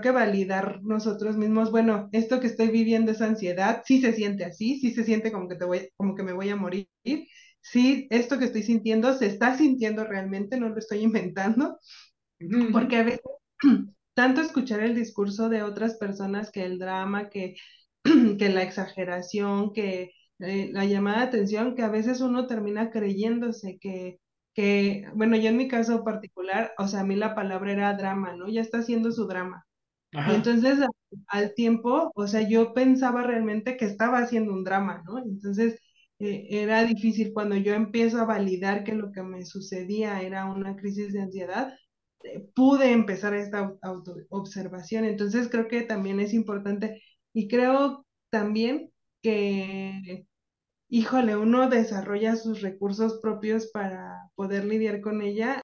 Que validar nosotros mismos, bueno, esto que estoy viviendo es ansiedad, sí se siente así, sí se siente como que, te voy, como que me voy a morir, sí, esto que estoy sintiendo se está sintiendo realmente, no lo estoy inventando, porque a veces tanto escuchar el discurso de otras personas que el drama, que, que la exageración, que eh, la llamada de atención, que a veces uno termina creyéndose que, que, bueno, yo en mi caso particular, o sea, a mí la palabra era drama, ¿no? Ya está haciendo su drama. Y entonces al tiempo, o sea, yo pensaba realmente que estaba haciendo un drama, ¿no? Entonces eh, era difícil cuando yo empiezo a validar que lo que me sucedía era una crisis de ansiedad, eh, pude empezar esta autoobservación. Entonces creo que también es importante y creo también que, híjole, uno desarrolla sus recursos propios para poder lidiar con ella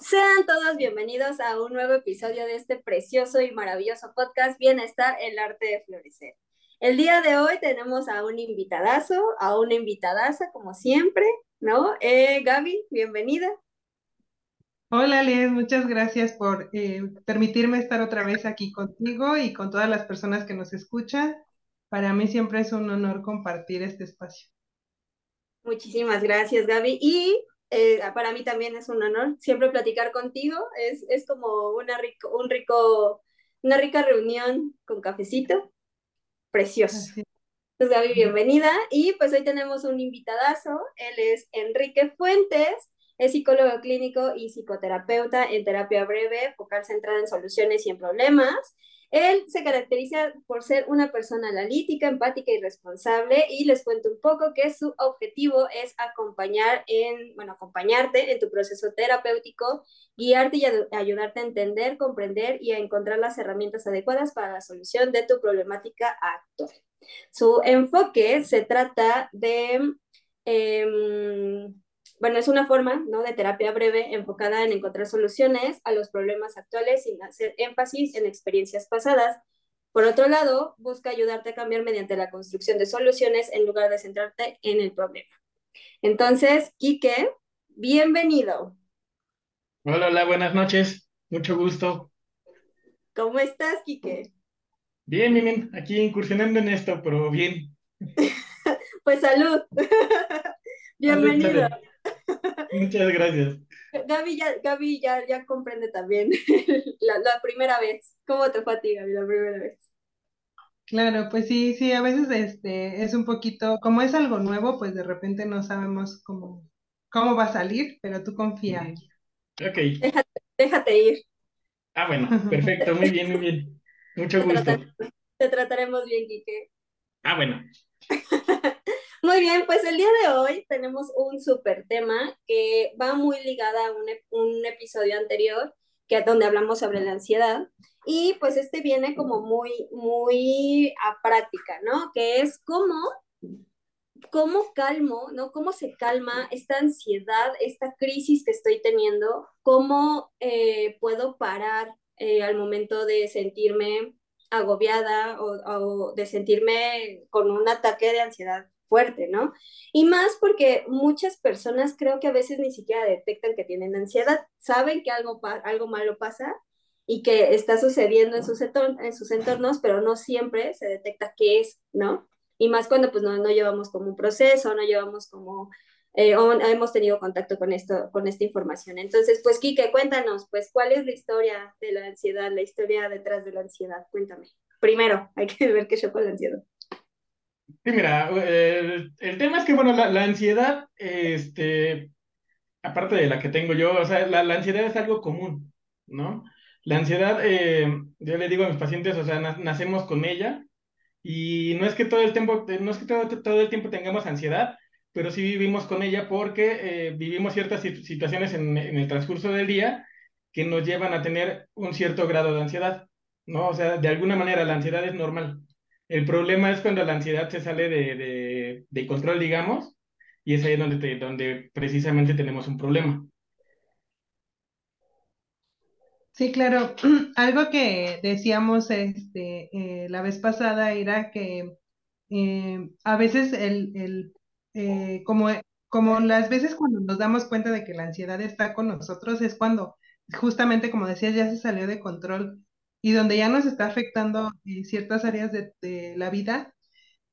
sean todos bienvenidos a un nuevo episodio de este precioso y maravilloso podcast Bienestar, el arte de florecer. El día de hoy tenemos a un invitadazo, a una invitadaza, como siempre, ¿no? Eh, Gaby, bienvenida. Hola, Liz, muchas gracias por eh, permitirme estar otra vez aquí contigo y con todas las personas que nos escuchan. Para mí siempre es un honor compartir este espacio. Muchísimas gracias, Gaby. Y eh, para mí también es un honor siempre platicar contigo. Es, es como una, rico, un rico, una rica reunión con cafecito. Precioso. Entonces, Gaby, bienvenida. Y pues hoy tenemos un invitadazo. Él es Enrique Fuentes. Es psicólogo clínico y psicoterapeuta en terapia breve, focal centrada en soluciones y en problemas. Él se caracteriza por ser una persona analítica, empática y responsable y les cuento un poco que su objetivo es acompañar en, bueno, acompañarte en tu proceso terapéutico, guiarte y ayudarte a entender, comprender y a encontrar las herramientas adecuadas para la solución de tu problemática actual. Su enfoque se trata de eh, bueno, es una forma ¿no? de terapia breve enfocada en encontrar soluciones a los problemas actuales sin hacer énfasis en experiencias pasadas. Por otro lado, busca ayudarte a cambiar mediante la construcción de soluciones en lugar de centrarte en el problema. Entonces, Quique, bienvenido. Hola, hola, buenas noches. Mucho gusto. ¿Cómo estás, Quique? Bien, bien, bien. Aquí incursionando en esto, pero bien. pues salud. Bienvenido. Muchas gracias. Gaby ya, Gaby ya, ya comprende también la, la, primera vez. ¿Cómo te fue a ti, Gaby, la primera vez? Claro, pues sí, sí, a veces este es un poquito, como es algo nuevo, pues de repente no sabemos cómo, cómo va a salir, pero tú confía. Ok. Déjate, déjate ir. Ah, bueno, perfecto, muy bien, muy bien. Mucho gusto. te trataremos bien, Quique. Ah, bueno. Muy bien, pues el día de hoy tenemos un súper tema que va muy ligada a un, un, episodio anterior, que donde hablamos sobre la ansiedad. Y pues este viene como muy, muy a práctica, ¿no? Que es cómo, cómo calmo, ¿no? Cómo se calma esta ansiedad, esta crisis que estoy teniendo, cómo eh, puedo parar eh, al momento de sentirme agobiada o, o de sentirme con un ataque de ansiedad fuerte, ¿no? Y más porque muchas personas creo que a veces ni siquiera detectan que tienen ansiedad, saben que algo, algo malo pasa y que está sucediendo en sus, en sus entornos, pero no siempre se detecta qué es, ¿no? Y más cuando pues no, no llevamos como un proceso, no llevamos como, eh, o hemos tenido contacto con, esto, con esta información. Entonces, pues Kike, cuéntanos, pues, ¿cuál es la historia de la ansiedad, la historia detrás de la ansiedad? Cuéntame. Primero, hay que ver qué yo con la ansiedad. Sí, mira, el, tema es que, bueno, la, ansiedad, este, aparte de la que tengo yo, o sea, la, ansiedad es algo común, ¿no? La ansiedad, eh, yo le digo a mis pacientes, o sea, nacemos con ella y no es que todo el tiempo, no es que todo, todo el tiempo tengamos ansiedad, pero sí vivimos con ella porque eh, vivimos ciertas situaciones en, en, el transcurso del día que nos llevan a tener un cierto grado de ansiedad, ¿no? O sea, de alguna manera la ansiedad es normal. El problema es cuando la ansiedad se sale de, de, de control, digamos, y es ahí donde, donde precisamente tenemos un problema. Sí, claro. Algo que decíamos este, eh, la vez pasada era que eh, a veces el, el eh, como, como las veces cuando nos damos cuenta de que la ansiedad está con nosotros es cuando justamente como decías ya se salió de control y donde ya nos está afectando ciertas áreas de, de la vida,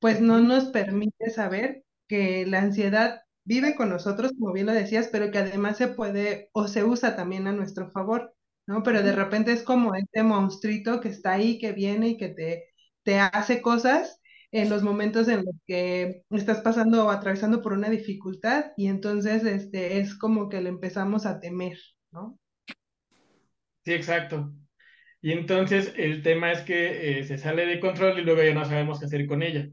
pues no nos permite saber que la ansiedad vive con nosotros, como bien lo decías, pero que además se puede o se usa también a nuestro favor. ¿no? Pero de repente es como este monstruito que está ahí, que viene y que te, te hace cosas en los momentos en los que estás pasando o atravesando por una dificultad y entonces este, es como que le empezamos a temer, ¿no? Sí, exacto. Y entonces el tema es que eh, se sale de control y luego ya no sabemos qué hacer con ella.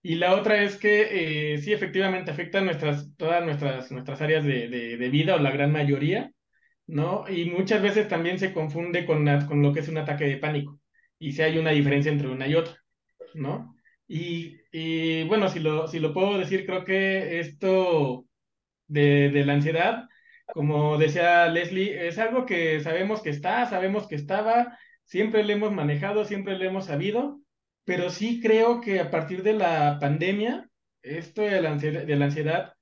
Y la otra es que eh, sí, efectivamente afecta nuestras, todas nuestras, nuestras áreas de, de, vida o la gran mayoría, ¿no? Y muchas veces también se confunde con, con lo que es un ataque de pánico y si hay una diferencia entre una y otra, ¿no? Y, y bueno, si lo, si lo puedo decir, creo que esto de, de la ansiedad, como decía Leslie, es algo que sabemos que está, sabemos que estaba, siempre le hemos manejado, siempre le hemos sabido, pero sí creo que a partir de la pandemia, esto de la ansiedad, de la ansiedad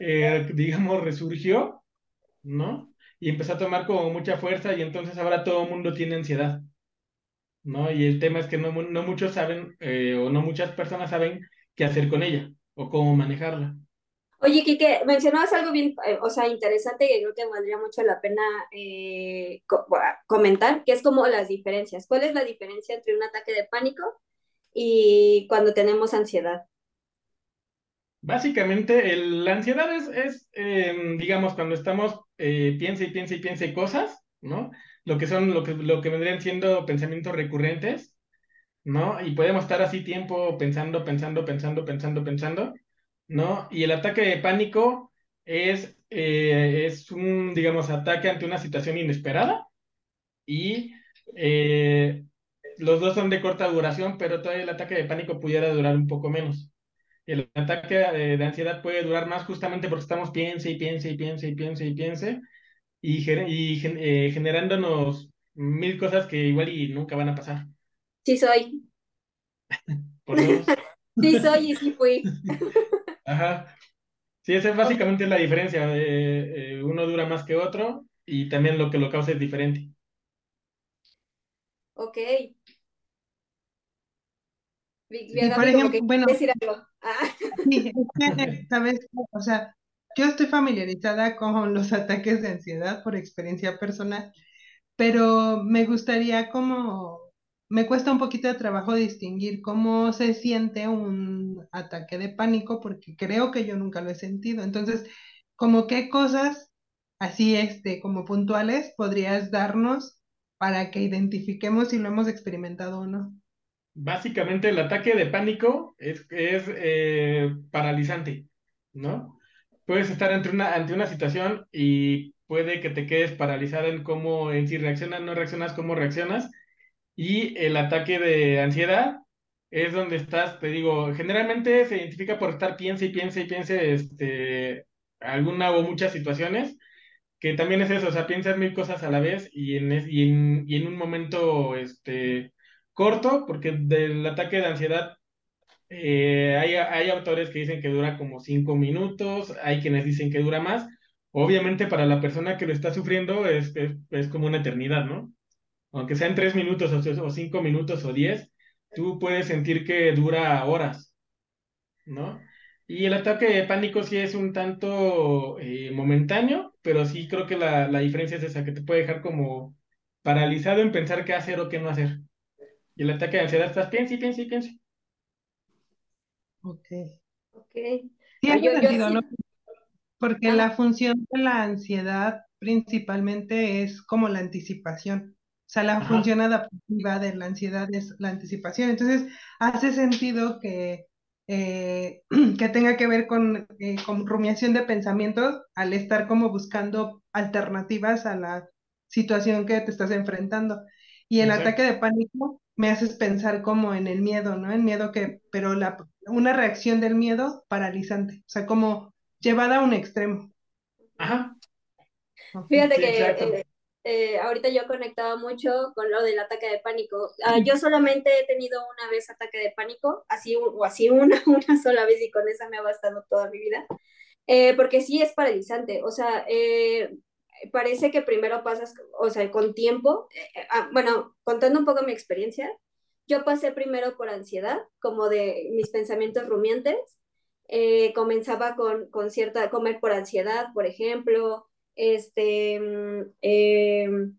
eh, digamos, resurgió, ¿no? y empezó a tomar como mucha fuerza y entonces ahora todo el mundo tiene ansiedad, ¿no? Y el tema es que no, no muchos saben eh, o no muchas personas saben qué hacer con ella o cómo manejarla. Oye, Kike, mencionabas algo bien, eh, o sea, interesante que creo que valdría mucho la pena eh, co comentar, que es como las diferencias. ¿Cuál es la diferencia entre un ataque de pánico y cuando tenemos ansiedad? Básicamente, el, la ansiedad es, es eh, digamos, cuando estamos, eh, piensa y piensa y piensa cosas, ¿no? Lo que son, lo que, lo que vendrían siendo pensamientos recurrentes, ¿no? Y podemos estar así tiempo pensando, pensando, pensando, pensando, pensando, ¿no? Y el ataque de pánico es, eh, es un, digamos, ataque ante una situación inesperada y eh, los dos son de corta duración, pero todavía el ataque de pánico pudiera durar un poco menos el ataque de, ansiedad puede durar más justamente porque estamos piense y piense y piense y piense y piense y, y eh, generándonos mil cosas que igual y nunca van a pasar. Sí soy. Por sí soy y sí fui. Ajá. Sí, esa es básicamente la diferencia. Eh, uno dura más que otro y también lo que lo causa es diferente. Ok. Y por ejemplo, bueno, decir algo. Ah. Sí, sabes, o sea, yo estoy familiarizada con los ataques de ansiedad por experiencia personal, pero me gustaría como, me cuesta un poquito de trabajo distinguir cómo se siente un ataque de pánico, porque creo que yo nunca lo he sentido. Entonces, como qué cosas así, este, como puntuales, podrías darnos para que identifiquemos si lo hemos experimentado o no. Básicamente el ataque de pánico es, es eh, paralizante, ¿no? Puedes estar ante una, ante una situación y puede que te quedes paralizado en cómo, en si reaccionas, no reaccionas, cómo reaccionas. Y el ataque de ansiedad es donde estás, te digo, generalmente se identifica por estar piense y piense y piense este, alguna o muchas situaciones, que también es eso, o sea, piensas mil cosas a la vez y en, y en, y en un momento, este, corto, porque del ataque de ansiedad eh, hay, hay autores que dicen que dura como cinco minutos, hay quienes dicen que dura más. Obviamente para la persona que lo está sufriendo es, es, como una eternidad, ¿no? Aunque sean tres minutos o, cinco minutos o diez, tú puedes sentir que dura horas, ¿no? Y el ataque de pánico sí es un tanto eh, momentáneo, pero sí creo que la, la diferencia es esa, que te puede dejar como paralizado en pensar qué hacer o qué no hacer. Y el ataque de ansiedad estás piensa y piensa y piensa. Ok. Ok. ¿no? Porque la función de la ansiedad principalmente es como la anticipación. O sea, la función adaptativa de la ansiedad es la anticipación. Entonces, hace sentido que, eh, que tenga que ver con, eh, con rumiación de pensamientos al estar como buscando alternativas a la situación que te estás enfrentando. Y el ataque de pánico me haces pensar como en el miedo, ¿no? El miedo que, pero la, una reacción del miedo paralizante, o sea, como llevada a un extremo. Ajá. Fíjate que eh, eh, ahorita yo conectaba mucho con lo del ataque de pánico. Ah, yo solamente he tenido una vez ataque de pánico, así o así una, una sola vez y con esa me ha bastado toda mi vida. Eh, porque sí es paralizante, o sea, parece que primero pasas, o sea, con tiempo, ah, bueno, contando un poco mi experiencia, yo pasé primero por ansiedad, como de mis pensamientos rumiantes, comenzaba con, con cierta, comer por ansiedad, por ejemplo, este, mm, em,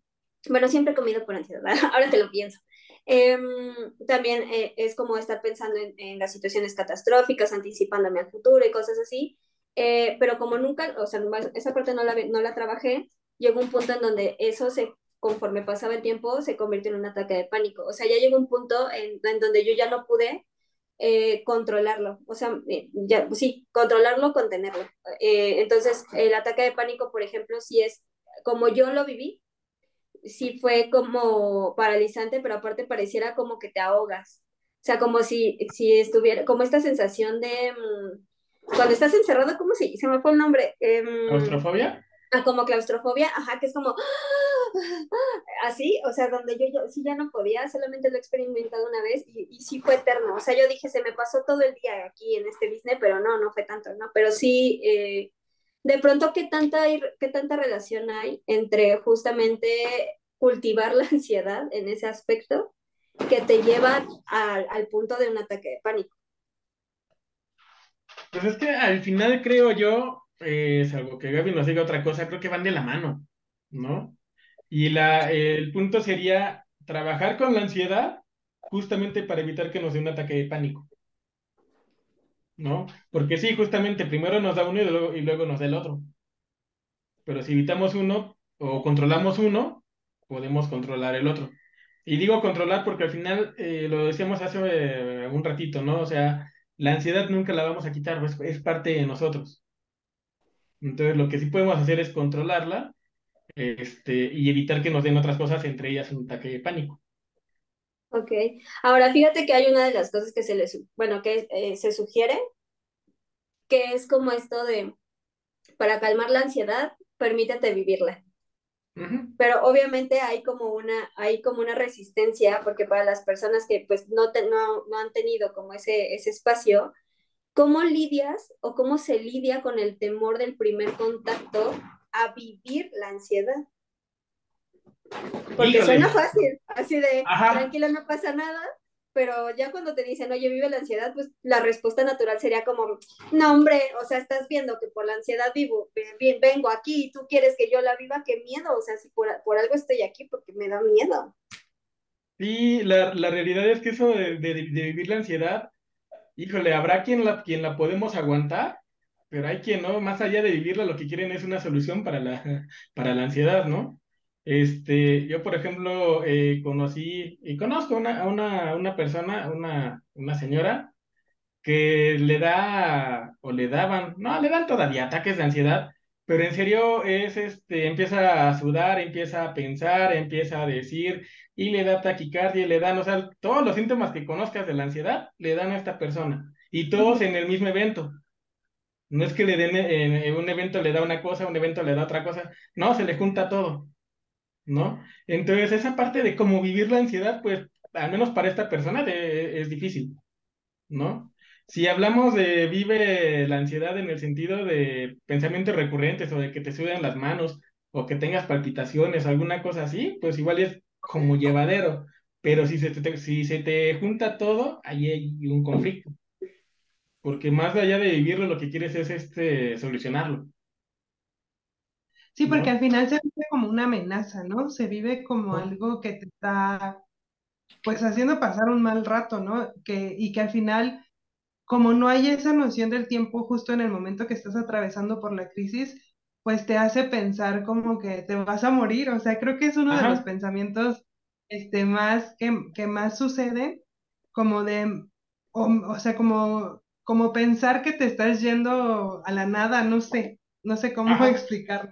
bueno, siempre he comido por ansiedad, ahora te lo pienso. Em, también eh, es como estar pensando en, las situaciones catastróficas, anticipándome al futuro y cosas así. Eh, pero como nunca, o sea, esa parte no la, no la trabajé, llegó un punto en donde eso se, conforme pasaba el tiempo, se convirtió en un ataque de pánico. O sea, ya llegó un punto en, en donde yo ya no pude eh, controlarlo, o sea, eh, ya, sí, controlarlo, contenerlo. Eh, entonces, el ataque de pánico, por ejemplo, si es como yo lo viví, sí fue como paralizante, pero aparte pareciera como que te ahogas. O sea, como si, si estuviera, como esta sensación de, mm, cuando estás encerrado, ¿cómo se, se me fue el nombre? Em, ¿Claustrofobia? Ah, como claustrofobia, ajá, que es como así, o sea, donde yo, yo sí ya no podía, solamente lo he experimentado una vez y, sí fue eterno, o sea, yo dije, se me pasó todo el día aquí en este Disney, pero no, no fue tanto, ¿no? Pero sí, eh, de pronto, ¿qué tanta, ¿qué tanta relación hay entre justamente cultivar la ansiedad en ese aspecto que te lleva al punto de un ataque de pánico? Pues es que al final creo yo, eh, salvo que Gaby nos diga otra cosa, creo que van de la mano, ¿no? Y la, el punto sería trabajar con la ansiedad justamente para evitar que nos dé un ataque de pánico, ¿no? Porque sí, justamente primero nos da uno y luego, y luego nos da el otro. Pero si evitamos uno o controlamos uno, podemos controlar el otro. Y digo controlar porque al final, eh, lo decíamos hace eh, un ratito, ¿no? O sea, la ansiedad nunca la vamos a quitar, es, es parte de nosotros. Entonces, lo que sí podemos hacer es controlarla este, y evitar que nos den otras cosas, entre ellas un ataque de pánico. Ok. Ahora, fíjate que hay una de las cosas que se les, bueno, que eh, se sugiere, que es como esto de, para calmar la ansiedad, permítete vivirla. Pero obviamente hay como una, hay como una resistencia, porque para las personas que pues no, no, no han tenido como ese, ese espacio, ¿Cómo lidias o cómo se lidia con el temor del primer contacto a vivir la ansiedad? Porque suena fácil, así de tranquilo, no pasa nada, pero ya cuando te dicen, oye, vive la ansiedad, pues la respuesta natural sería como, no, hombre, o sea, estás viendo que por la ansiedad vivo, vengo aquí y tú quieres que yo la viva, qué miedo, o sea, si por, algo estoy aquí, porque me da miedo. Sí, la, la realidad es que eso de, de vivir la ansiedad híjole, habrá quien la, quien la podemos aguantar, pero hay quien no, más allá de vivirla, lo que quieren es una solución para la, para la ansiedad, ¿no? Este, yo, por ejemplo, eh, conocí y conozco una, a una, una persona, una, una señora, que le da, o le daban, no, le dan todavía ataques de ansiedad, pero en serio es, este, empieza a sudar, empieza a pensar, empieza a decir, y le da taquicardia, le dan, o sea, todos los síntomas que conozcas de la ansiedad le dan a esta persona, y todos en el mismo evento. No es que le den, en, un evento le da una cosa, un evento le da otra cosa, no, se le junta todo, ¿no? Entonces, esa parte de cómo vivir la ansiedad, pues, al menos para esta persona es difícil, ¿no? Si hablamos de vive la ansiedad en el sentido de pensamientos recurrentes o de que te sudan las manos o que tengas palpitaciones, alguna cosa así, pues igual es como llevadero. Pero si se te, si se te junta todo, ahí hay un conflicto. Porque más allá de vivirlo, lo que quieres es este, solucionarlo. Sí, porque al final se vive como una amenaza, ¿no? Se vive como algo que te está, pues, haciendo pasar un mal rato, ¿no? Que, y que al final como no hay esa noción del tiempo justo en el momento que estás atravesando por la crisis, pues te hace pensar como que te vas a morir. O sea, creo que es uno de los pensamientos este, más, que, que más suceden, como de, o, o sea, como, como pensar que te estás yendo a la nada, no sé, no sé cómo Ajá. explicarlo.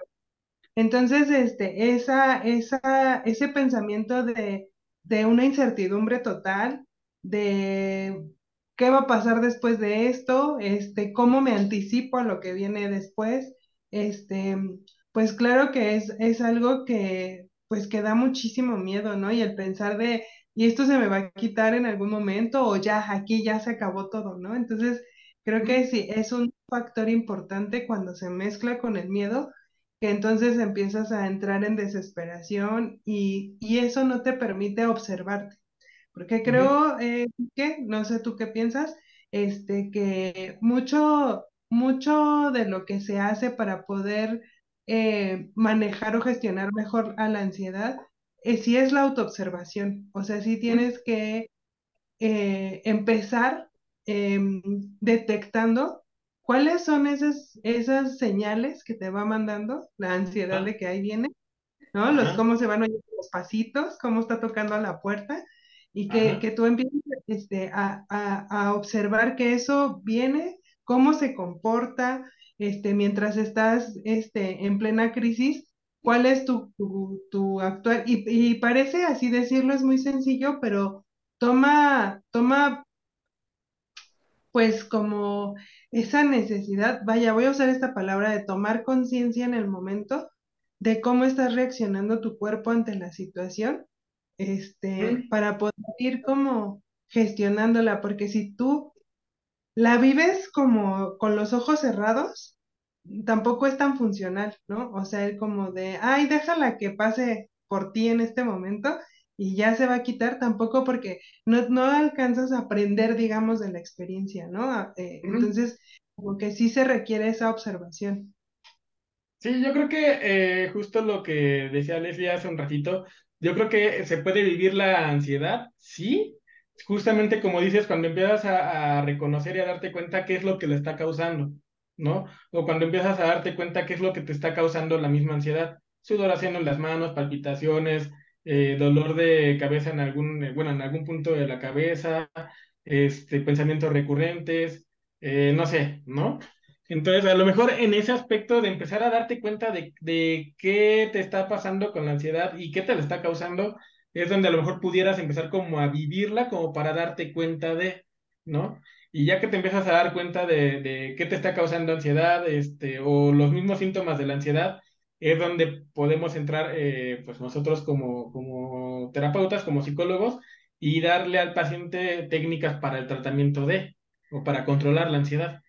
Entonces, este, esa, esa, ese pensamiento de, de una incertidumbre total, de qué va a pasar después de esto, este, cómo me anticipo a lo que viene después, este, pues claro que es, es algo que, pues que da muchísimo miedo, ¿no? Y el pensar de, y esto se me va a quitar en algún momento, o ya, aquí ya se acabó todo, ¿no? Entonces, creo que sí, es un factor importante cuando se mezcla con el miedo que entonces empiezas a entrar en desesperación y, y eso no te permite observarte. Porque creo eh, que, no sé tú qué piensas, este, que mucho, mucho de lo que se hace para poder eh, manejar o gestionar mejor a la ansiedad, eh, sí es la autoobservación. O sea, sí tienes que eh, empezar em, detectando cuáles son esas, esas señales que te va mandando la ansiedad de que ahí viene, ¿no? Los cómo se van oyendo los pasitos, cómo está tocando a la puerta, y que, que tú empieces este, a, a, a observar que eso viene, cómo se comporta, este, mientras estás este, en plena crisis, cuál es tu, tu, tu actual, y, y parece así decirlo, es muy sencillo, pero toma, toma pues como esa necesidad, vaya, voy a usar esta palabra de tomar conciencia en el momento de cómo estás reaccionando tu cuerpo ante la situación, este, para poder ir como gestionándola, porque si tú la vives como con los ojos cerrados, tampoco es tan funcional, ¿no? O sea, el como de, ay, déjala que pase por ti en este momento y ya se va a quitar, tampoco porque no, no alcanzas a aprender, digamos, de la experiencia, ¿no? A- eh, entonces, como que sí se requiere esa observación. Sí, yo creo que eh, justo lo que decía Leslie hace un ratito, yo creo que se puede vivir la ansiedad, sí, justamente como dices, cuando empiezas a, reconocer y a darte cuenta qué es lo que le está causando, ¿no? O cuando empiezas a darte cuenta qué es lo que te está causando la misma ansiedad, sudoración en las manos, palpitaciones, eh, dolor de cabeza en algún, eh, bueno, en algún punto de la cabeza, este, pensamientos recurrentes, eh, no sé, ¿no? Entonces, a lo mejor en ese aspecto de empezar a darte cuenta de, de qué te está pasando con la ansiedad y qué te la está causando, es donde a lo mejor pudieras empezar como a vivirla, como para darte cuenta de, ¿no? Y ya que te empiezas a dar cuenta de, de qué te está causando ansiedad, este, o los mismos síntomas de la ansiedad, es donde podemos entrar, eh, pues nosotros como, como terapeutas, como psicólogos, y darle al paciente técnicas para el tratamiento de, o para controlar la ansiedad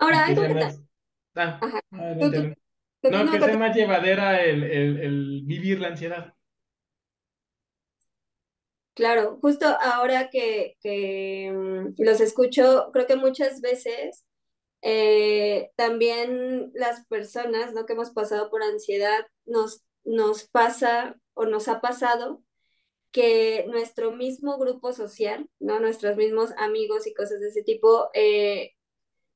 Ahora, que algo que... ta- ah, Ajá. Tú, adelante, tú, adelante. No, que sea más llevadera el, el, el vivir la ansiedad. Claro, justo ahora que, que mm, los escucho, creo que muchas veces eh, también las personas, ¿no? que hemos pasado por ansiedad, nos, nos pasa o nos ha pasado que nuestro mismo grupo social, ¿no? Nuestros mismos amigos y cosas de ese tipo, eh,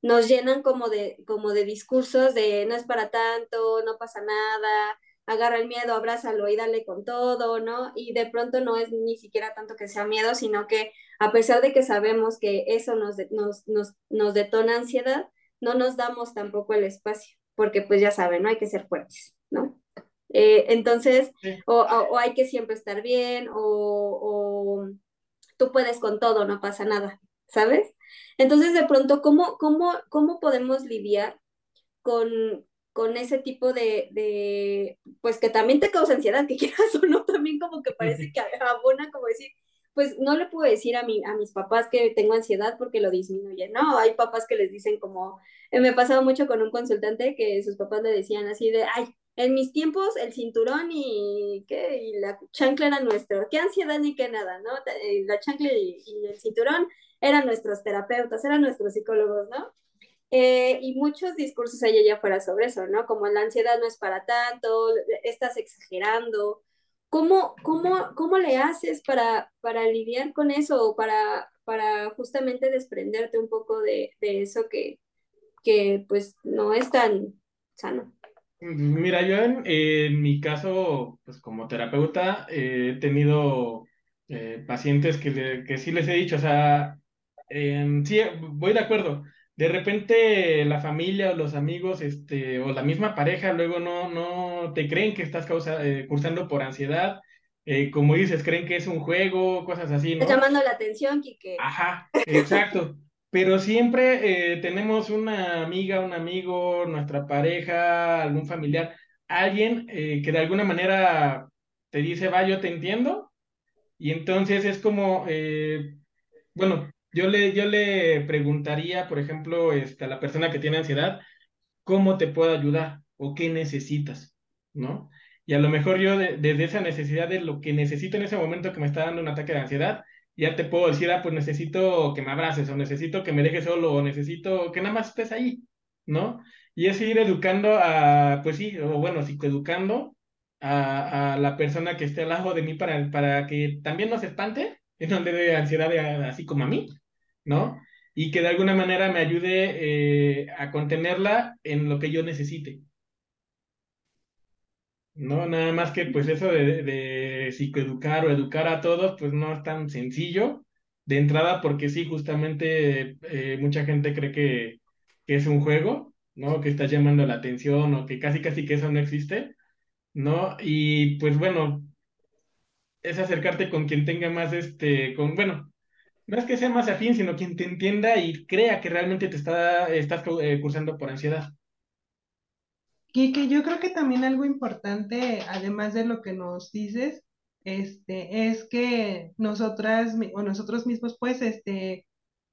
nos llenan como de, como de discursos de no es para tanto, no pasa nada, agarra el miedo, abrázalo y dale con todo, ¿no? Y de pronto no es ni siquiera tanto que sea miedo, sino que a pesar de que sabemos que eso nos, nos, nos, nos detona ansiedad, no nos damos tampoco el espacio, porque pues ya saben, no hay que ser fuertes, ¿no? Eh, entonces, Sí. o, o, o, hay que siempre estar bien, o, o tú puedes con todo, no pasa nada, ¿sabes? Entonces, de pronto, ¿cómo, cómo, cómo podemos lidiar con, con ese tipo de, de, pues que también te causa ansiedad, que quieras o no, también como que parece que abona como decir, pues no le puedo decir a, mi, a mis papás que tengo ansiedad porque lo disminuye, ¿no? Hay papás que les dicen como, eh, me pasaba mucho con un consultante que sus papás le decían así de, ay, en mis tiempos el cinturón y, ¿qué? y la chancla era nuestro, qué ansiedad ni qué nada, ¿no? La chancla y, y el cinturón eran nuestros terapeutas, eran nuestros psicólogos, ¿no? Eh, y muchos discursos hay allá afuera sobre eso, ¿no? Como la ansiedad no es para tanto, estás exagerando. ¿Cómo, cómo, cómo le haces para, para lidiar con eso o para, para justamente desprenderte un poco de, de eso que, que pues no es tan sano? Mira, yo en, mi caso, pues como terapeuta, eh, he tenido eh, pacientes que, que sí les he dicho, o sea, sí, voy de acuerdo. De repente la familia o los amigos, este, o la misma pareja, luego no, no te creen que estás causa, eh, cursando por ansiedad. como dices, creen que es un juego, cosas así, ¿no? Llamando la atención, Quique. Ajá, exacto. Pero siempre eh, tenemos una amiga, un amigo, nuestra pareja, algún familiar, alguien eh, que de alguna manera te dice, va, yo te entiendo. Y entonces es como, eh, bueno, yo le, yo le preguntaría, por ejemplo, este, a la persona que tiene ansiedad, ¿cómo te puedo ayudar? ¿O qué necesitas? ¿No? Y a lo mejor yo desde esa necesidad de lo que necesito en ese momento que me está dando un ataque de ansiedad, ya te puedo decir, ah, pues necesito que me abraces, o necesito que me dejes solo, o necesito que nada más estés ahí, ¿no? Y es ir educando a, pues sí, o bueno, psicoeducando a, a la persona que esté al lado de mí para, para que también no se espante, en donde de ansiedad así como a mí, ¿no? Y que de alguna manera me ayude eh, a contenerla en lo que yo necesite. No, nada más que pues eso de, psicoeducar o educar a todos, pues no es tan sencillo de entrada porque sí, justamente eh, mucha gente cree que, es un juego, ¿no? Que está llamando la atención o que casi casi que eso no existe, ¿no? Y pues bueno, es acercarte con quien tenga más este, con, bueno, no es que sea más afín, sino quien te entienda y crea que realmente te está, estás eh, cursando por ansiedad. Que yo creo que también algo importante, además de lo que nos dices, este, es que nosotras o nosotros mismos, pues, este,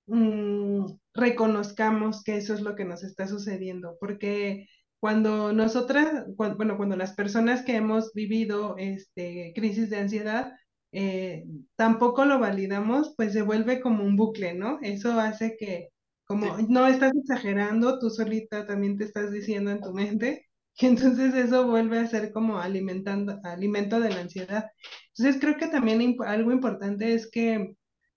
mm, reconozcamos que eso es lo que nos está sucediendo, porque cuando nosotras, bueno, cuando las personas que hemos vivido este, crisis de ansiedad, eh, tampoco lo validamos, pues se vuelve como un bucle, ¿no? Eso hace que, como no estás exagerando, tú solita también te estás diciendo en tu mente y entonces eso vuelve a ser como alimentando, alimento de la ansiedad. Entonces creo que también algo importante es que,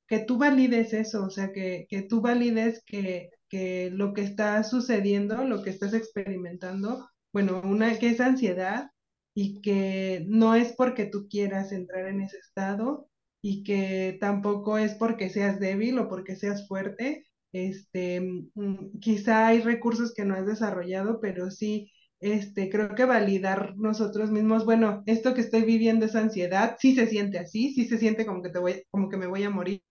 que tú valides eso, o sea, que, que tú valides que, que lo que está sucediendo, lo que estás experimentando, bueno, una que es ansiedad y que no es porque tú quieras entrar en ese estado y que tampoco es porque seas débil o porque seas fuerte. Este, mm, quizá hay recursos que no has desarrollado, pero sí este, creo que validar nosotros mismos, bueno, esto que estoy viviendo es ansiedad, sí se siente así, sí se siente como que, te voy, como que me voy a morir,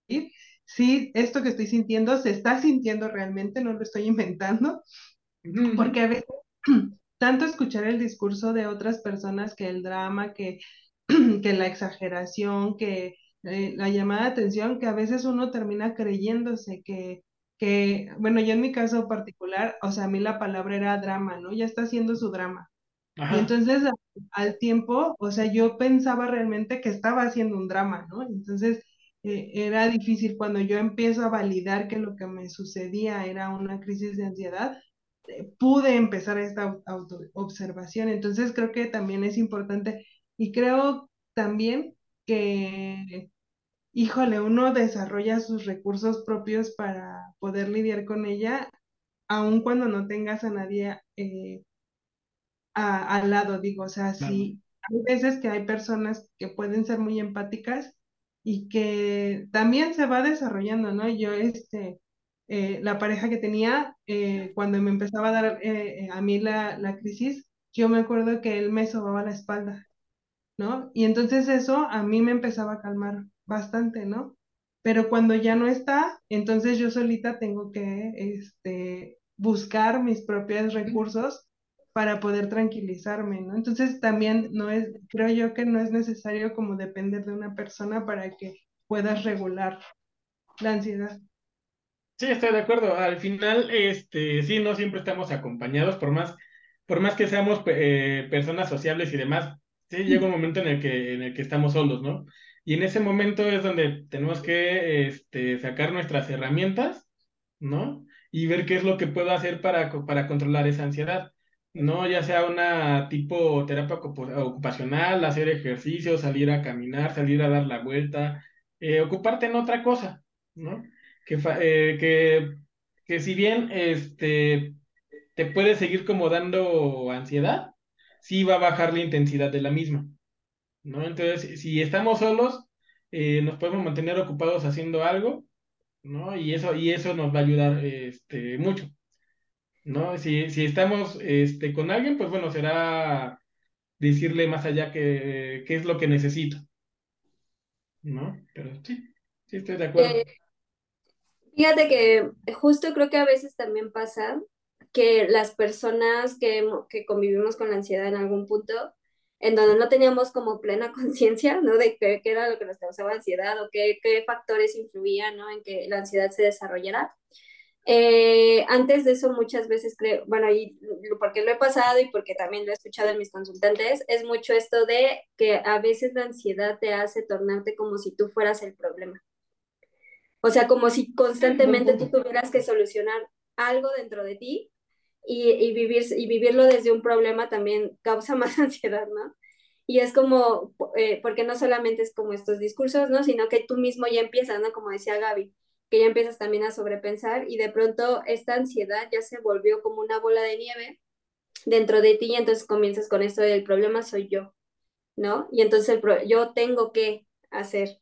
sí, esto que estoy sintiendo se está sintiendo realmente, no lo estoy inventando, porque a veces tanto escuchar el discurso de otras personas que el drama, que, que la exageración, que eh, la llamada de atención, que a veces uno termina creyéndose que que, bueno, yo en mi caso particular, o sea, a mí la palabra era drama, ¿no? Ya está haciendo su drama. Entonces al tiempo, o sea, yo pensaba realmente que estaba haciendo un drama, ¿no? Entonces eh, era difícil cuando yo empiezo a validar que lo que me sucedía era una crisis de ansiedad, pude empezar esta autoobservación. Entonces creo que también es importante y creo también que híjole, uno desarrolla sus recursos propios para poder lidiar con ella, aun cuando no tengas a nadie eh, al lado, digo, o sea, sí, hay veces que hay personas que pueden ser muy empáticas y que también se va desarrollando, ¿no? Yo, este, eh, la pareja que tenía, eh, cuando me empezaba a dar a mí la, la crisis, yo me acuerdo que él me sobaba la espalda, ¿no? Y entonces eso a mí me empezaba a calmar bastante, ¿no? Pero cuando ya no está, entonces yo solita tengo que este, buscar mis propios recursos para poder tranquilizarme, ¿no? Entonces también no es, creo yo que no es necesario como depender de una persona para que puedas regular la ansiedad. Sí, estoy de acuerdo. Al final, este, sí, no siempre estamos acompañados, por más, por más que seamos eh, personas sociables y demás, sí, llega un momento en el que, en el que estamos solos, ¿no? Y en ese momento es donde tenemos que este, sacar nuestras herramientas, ¿no? Y ver qué es lo que puedo hacer para, para controlar esa ansiedad, ¿no? Ya sea una tipo terapia ocupacional, hacer ejercicio, salir a caminar, salir a dar la vuelta, eh, ocuparte en otra cosa, ¿no? Que, eh, que, que si bien este, te puede seguir como dando ansiedad, sí va a bajar la intensidad de la misma, ¿no? Entonces, si estamos solos, eh, nos podemos mantener ocupados haciendo algo, ¿no? Y eso, y eso nos va a ayudar este, mucho, ¿no? Si, si estamos este, con alguien, pues bueno, será decirle más allá qué es lo que necesito, ¿no? Pero sí, sí estoy de acuerdo. Eh, fíjate que justo creo que a veces también pasa que las personas que, que convivimos con la ansiedad en algún punto, en donde no teníamos como plena conciencia, ¿no? De qué, qué, era lo que nos causaba ansiedad o qué, qué factores influían, ¿no? En que la ansiedad se desarrollara. Eh, antes de eso muchas veces creo, bueno, y porque lo he pasado y porque también lo he escuchado en mis consultantes, es mucho esto de que a veces la ansiedad te hace tornarte como si tú fueras el problema. O sea, como si constantemente tú tuvieras que solucionar algo dentro de ti y, y, vivir, y vivirlo desde un problema también causa más ansiedad, ¿no? Y es como, eh, porque no solamente es como estos discursos, ¿no? Sino que tú mismo ya empiezas, ¿no? Como decía Gaby, que ya empiezas también a sobrepensar y de pronto esta ansiedad ya se volvió como una bola de nieve dentro de ti y entonces comienzas con esto del problema soy yo, ¿no? Y entonces yo tengo que hacer.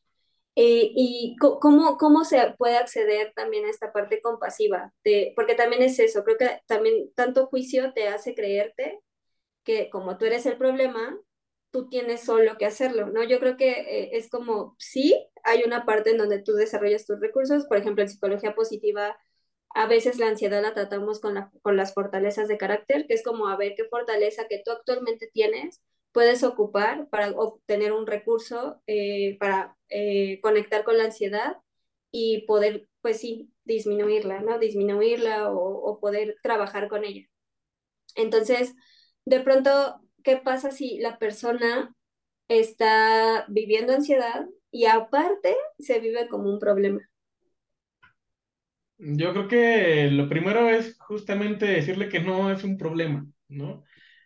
Eh, ¿Y cómo, cómo se puede acceder también a esta parte compasiva? De, porque también es eso, creo que también tanto juicio te hace creerte que como tú eres el problema, tú tienes solo que hacerlo, ¿no? Yo creo que eh, es como, sí, hay una parte en donde tú desarrollas tus recursos, por ejemplo, en psicología positiva, a veces la ansiedad la tratamos con, la, con las fortalezas de carácter, que es como a ver qué fortaleza que tú actualmente tienes puedes ocupar para obtener un recurso eh, para eh, conectar con la ansiedad y poder, pues sí, disminuirla, ¿no? Disminuirla o, o poder trabajar con ella. Entonces, de pronto, ¿qué pasa si la persona está viviendo ansiedad y aparte se vive como un problema? Yo creo que lo primero es justamente decirle que no es un problema, ¿no?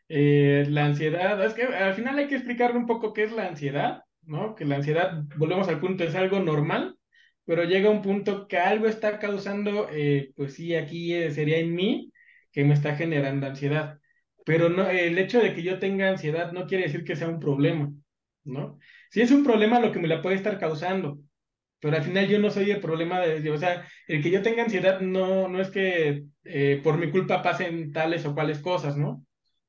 Eh, la ansiedad, es que al final hay que explicarle un poco qué es la ansiedad, ¿no? Que la ansiedad, volvemos al punto, es algo normal, pero llega un punto que algo está causando, eh, pues sí, aquí eh, sería en mí, que me está generando ansiedad. Pero no, el hecho de que yo tenga ansiedad no quiere decir que sea un problema, ¿no? Si es un problema, lo que me la puede estar causando, pero al final yo no soy el problema de, o sea, el que yo tenga ansiedad no, no es que por mi culpa pasen tales o cuales cosas, ¿no?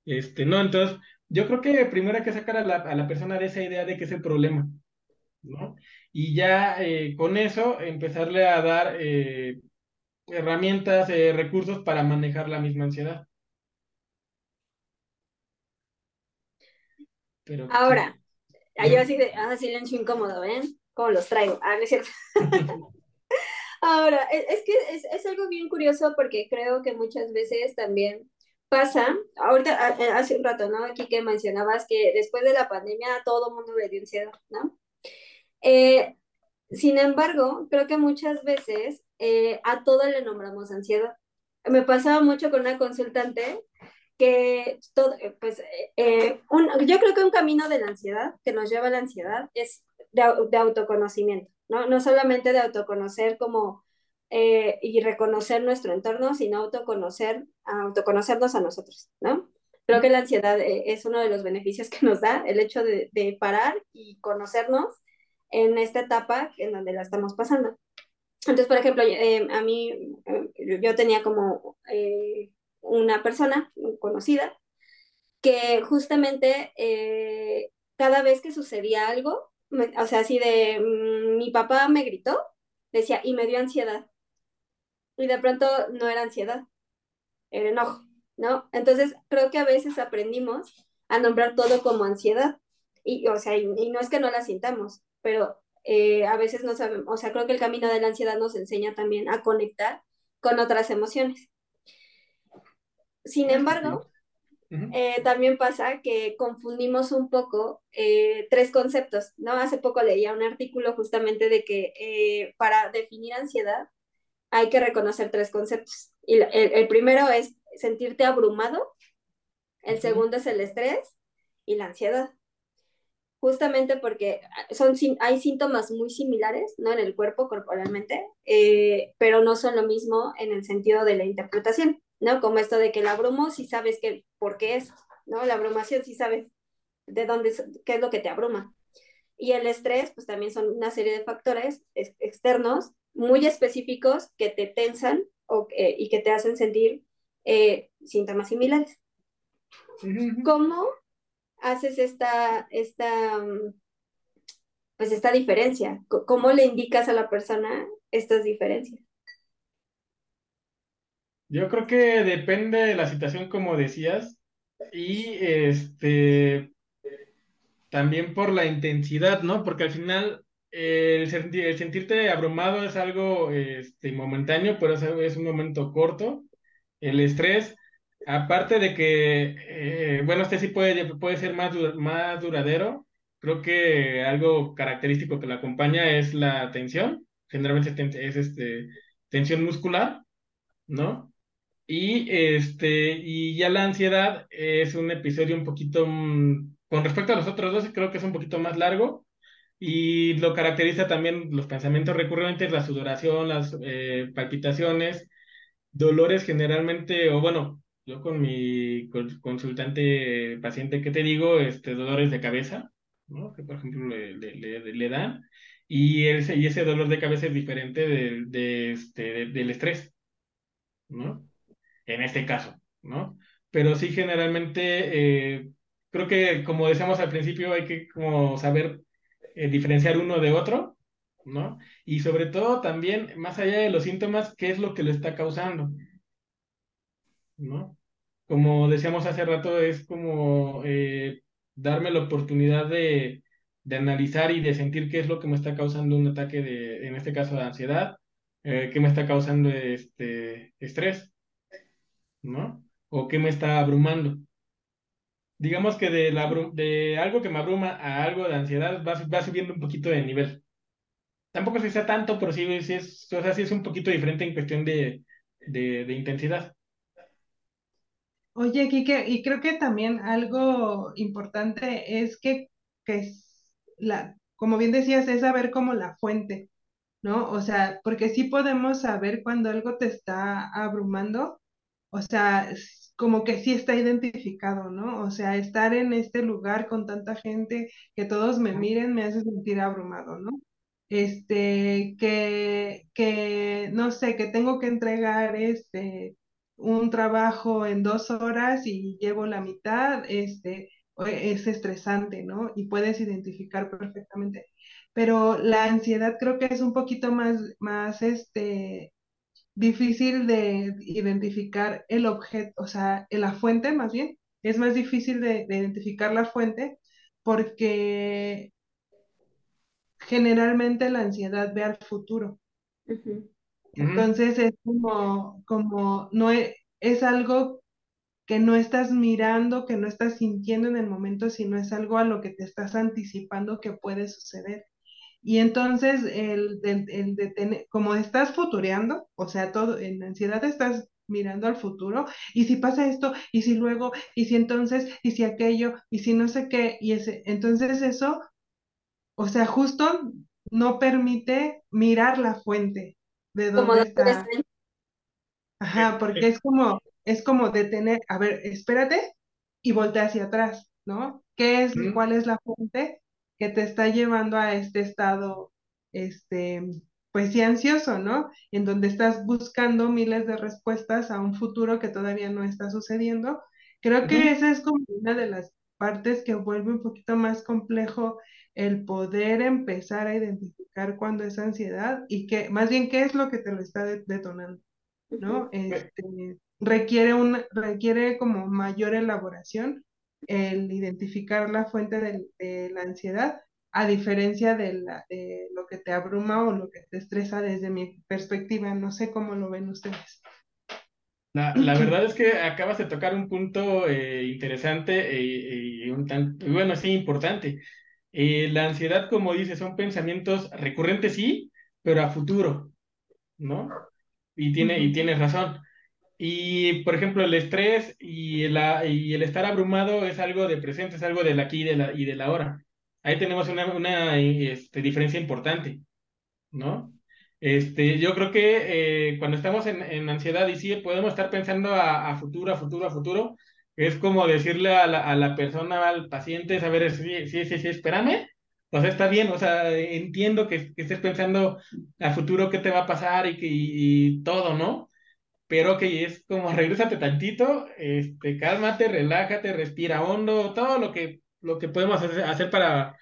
Este, no, entonces, yo creo que primero hay que sacar a la, a la persona de esa idea de que es el problema, ¿no? Y ya eh, con eso empezarle a dar eh, herramientas, eh, recursos para manejar la misma ansiedad. Pero, Ahora, yo así de, ah, silencio incómodo, ¿ven? ¿Cómo los traigo? Ah, no es cierto. Ahora, es, es que es, es, algo bien curioso porque creo que muchas veces también pasa, ahorita hace un rato, ¿no? Aquí que mencionabas que después de la pandemia a todo mundo le dio ansiedad, ¿no? Eh, sin embargo, creo que muchas veces eh, a todo le nombramos ansiedad. Me pasaba mucho con una consultante que todo, pues, eh, un, yo creo que un camino de la ansiedad que nos lleva a la ansiedad es de, de autoconocimiento, ¿no? No solamente de autoconocer como eh, y reconocer nuestro entorno, sino autoconocer, autoconocernos a nosotros, ¿no? Creo que la ansiedad eh, es uno de los beneficios que nos da el hecho de, parar y conocernos en esta etapa en donde la estamos pasando. Entonces, por ejemplo, eh, a mí, yo tenía como una persona conocida que justamente cada vez que sucedía algo, o sea, así de, mm, mi papá me gritó, decía, y me dio ansiedad y de pronto no era ansiedad, era enojo, ¿no? Entonces creo que a veces aprendimos a nombrar todo como ansiedad. Y, o sea, y, no es que no la sintamos, pero eh, a veces no sabemos, o sea, creo que el camino de la ansiedad nos enseña también a conectar con otras emociones. Sin embargo, eh, también pasa que confundimos un poco eh, tres conceptos, ¿no? Hace poco leía un artículo justamente de que para definir ansiedad hay que reconocer tres conceptos. Y el, primero es sentirte abrumado, el segundo es el estrés y la ansiedad. Justamente porque son, hay síntomas muy similares ¿no? en el cuerpo corporalmente, eh, pero no son lo mismo en el sentido de la interpretación, ¿no? Como esto de que el abrumo, si sabes que por qué es, ¿no? La abrumación sí sabes de dónde, qué es lo que te abruma. Y el estrés, pues también son una serie de factores externos muy específicos que te tensan o, y que te hacen sentir eh, síntomas similares. ¿Cómo haces esta, esta, pues esta diferencia? ¿Cómo le indicas a la persona estas diferencias? Yo creo que depende de la situación, como decías, y este también por la intensidad, ¿no? Porque al final el, sentirte abrumado es algo este, momentáneo, pero es, un momento corto. El estrés, aparte de que, eh, bueno, este sí puede, puede ser más, más duradero, creo que algo característico que lo acompaña es la tensión, generalmente es este, tensión muscular, ¿no? Y, este, y ya la ansiedad es un episodio un poquito, mm, con respecto a los otros dos, creo que es un poquito más largo y lo caracteriza también los pensamientos recurrentes, la sudoración, las eh, palpitaciones, dolores generalmente, o bueno, yo con mi consultante paciente, ¿qué te digo? Este, dolores de cabeza, ¿no? Que por ejemplo le, le, le, dan, y ese, y ese dolor de cabeza es diferente del, de, este, del estrés, ¿no? En este caso, ¿no? Pero sí generalmente, eh, creo que como decíamos al principio, hay que como saber eh, diferenciar uno de otro, ¿no? Y sobre todo también, más allá de los síntomas, ¿qué es lo que lo está causando? ¿No? Como decíamos hace rato, es como eh, darme la oportunidad de, analizar y de sentir qué es lo que me está causando un ataque de, en este caso, de ansiedad, eh, qué me está causando este estrés, ¿no? O qué me está abrumando digamos que de, la, de algo que me abruma a algo de ansiedad va, va subiendo un poquito de nivel. Tampoco se sea tanto, pero sí, es, o sea, sí es un poquito diferente en cuestión de, de, de intensidad. Oye, Kike, y creo que también algo importante es que, que la, como bien decías, es saber como la fuente, ¿no? O sea, porque sí podemos saber cuando algo te está abrumando, o sea, como que sí está identificado, ¿no? O sea, estar en este lugar con tanta gente, que todos me miren, me hace sentir abrumado, ¿no? Este, que, que, no sé, que tengo que entregar este, un trabajo en dos horas y llevo la mitad, este, es estresante, ¿no? Y puedes identificar perfectamente. Pero la ansiedad creo que es un poquito más, más, este, difícil de identificar el objeto, o sea, la fuente más bien, es más difícil de, identificar la fuente porque generalmente la ansiedad ve al futuro. Entonces es como, como no es, es algo que no estás mirando, que no estás sintiendo en el momento, sino es algo a lo que te estás anticipando que puede suceder. Y entonces, el, el, de tener, como estás futureando, o sea, todo en ansiedad estás mirando al futuro, y si pasa esto, y si luego, y si entonces, y si aquello, y si no sé qué, y ese, entonces eso, o sea, justo no permite mirar la fuente de dónde está. Ajá, porque es como, es como detener, a ver, espérate y voltea hacia atrás, ¿no? ¿Qué es, cuál es la fuente? Que te está llevando a este estado, este, pues sí, ansioso, ¿no? En donde estás buscando miles de respuestas a un futuro que todavía no está sucediendo. Creo que esa es como una de las partes que vuelve un poquito más complejo el poder empezar a identificar cuándo es ansiedad y que, más bien, qué es lo que te lo está detonando, ¿no? Este, requiere, un, requiere como mayor elaboración el identificar la fuente de, la ansiedad, a diferencia de, la, de, lo que te abruma o lo que te estresa desde mi perspectiva. No sé cómo lo ven ustedes. La, la verdad es que acabas de tocar un punto eh, interesante e, y un tan, bueno, sí, importante. Eh, la ansiedad, como dices, son pensamientos recurrentes, sí, pero a futuro, ¿no? Y, tiene, y tienes razón. Y, por ejemplo, el estrés y el, y el estar abrumado es algo de presente, es algo del aquí y de la, y de la hora. Ahí tenemos una, una este, diferencia importante, ¿no? Este, yo creo que eh, cuando estamos en, en, ansiedad y sí podemos estar pensando a, a, futuro, a futuro, a futuro, Es como decirle a la, a la persona, al paciente, saber, sí, sí, sí, sí, espérame, o sea, está bien, o sea, entiendo que, que estés pensando a futuro qué te va a pasar y, que, y, todo, ¿no? Pero que es como, regrésate tantito, este, cálmate, relájate, respira hondo, todo lo que, lo que podemos hacer, para,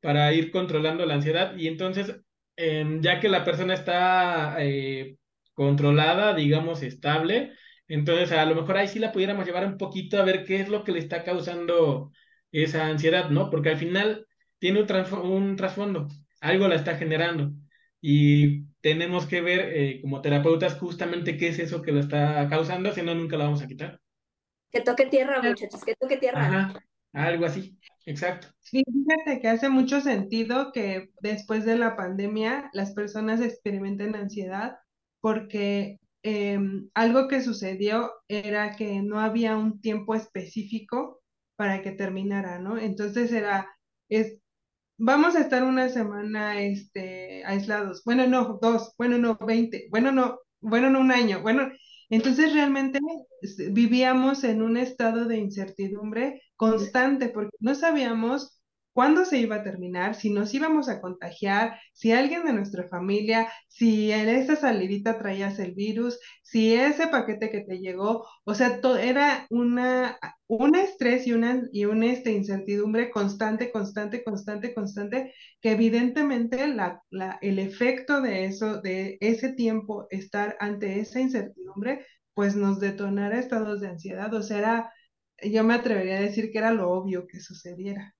para ir controlando la ansiedad. Y entonces, em, ya que la persona está eh, controlada, digamos, estable, entonces a lo mejor ahí sí la pudiéramos llevar un poquito a ver qué es lo que le está causando esa ansiedad, ¿no? Porque al final tiene un, un trasfondo, algo la está generando. Y tenemos que ver eh, como terapeutas justamente qué es eso que lo está causando, si no, nunca la vamos a quitar. Que toque tierra, muchachos, que toque tierra. Ajá, algo así, exacto. Sí, fíjate que hace mucho sentido que después de la pandemia las personas experimenten ansiedad porque em, algo que sucedió era que no había un tiempo específico para que terminara, ¿no? Entonces era, es, vamos a estar una semana este, aislados. Bueno, no, dos, bueno, no, veinte, bueno, no, bueno, no un año, bueno, entonces realmente vivíamos en un estado de incertidumbre constante porque no sabíamos cuándo se iba a terminar, si nos íbamos a contagiar, si alguien de nuestra familia, si en esa salidita traías el virus, si ese paquete que te llegó, o sea, era una, un estrés y una, y una este, incertidumbre constante, constante, constante, constante, que evidentemente el efecto de eso, de ese tiempo, estar ante esa incertidumbre, pues nos detonara estados de ansiedad, o sea, yo me atrevería a decir que era lo obvio que sucediera.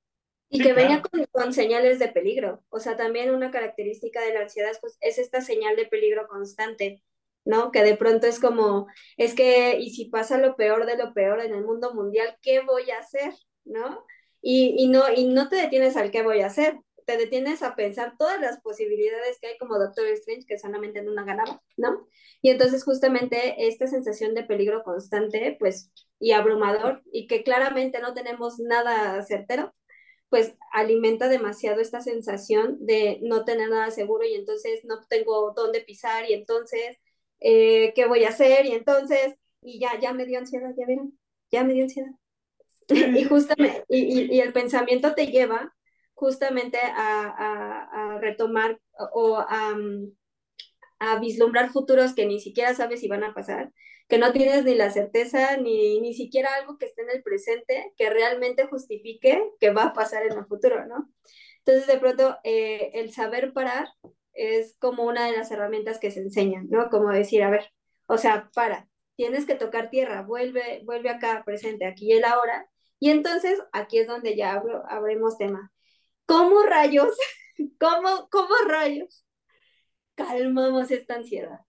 Y que venía con, señales de peligro. O sea, también una característica de la ansiedad pues, es esta señal de peligro constante, ¿no? Que de pronto es como, es que, y si pasa lo peor de lo peor en el mundo mundial, ¿qué voy a hacer? ¿No? Y, y no, y no te detienes al qué voy a hacer, te detienes a pensar todas las posibilidades que hay como Doctor Strange que solamente en una ganaba, ¿no? Y entonces justamente esta sensación de peligro constante, pues, y abrumador, y que claramente no tenemos nada certero, pues alimenta demasiado esta sensación de no tener nada seguro y entonces no tengo dónde pisar y entonces, eh, ¿qué voy a hacer? Y entonces, y ya, ya me dio ansiedad, ya vieron, ya me dio ansiedad. y justamente, y, y, el pensamiento te lleva justamente a, a, retomar o a, a vislumbrar futuros que ni siquiera sabes si van a pasar que no tienes ni la certeza ni, ni siquiera algo que esté en el presente que realmente justifique que va a pasar en el futuro, ¿no? Entonces, de pronto, eh, el saber parar es como una de las herramientas que se enseñan, ¿no? Como decir, a ver, o sea, para, tienes que tocar tierra, vuelve, vuelve acá, presente, aquí y el ahora. Y entonces, aquí es donde ya abro, abrimos tema. ¿Cómo rayos, cómo, cómo rayos calmamos esta ansiedad?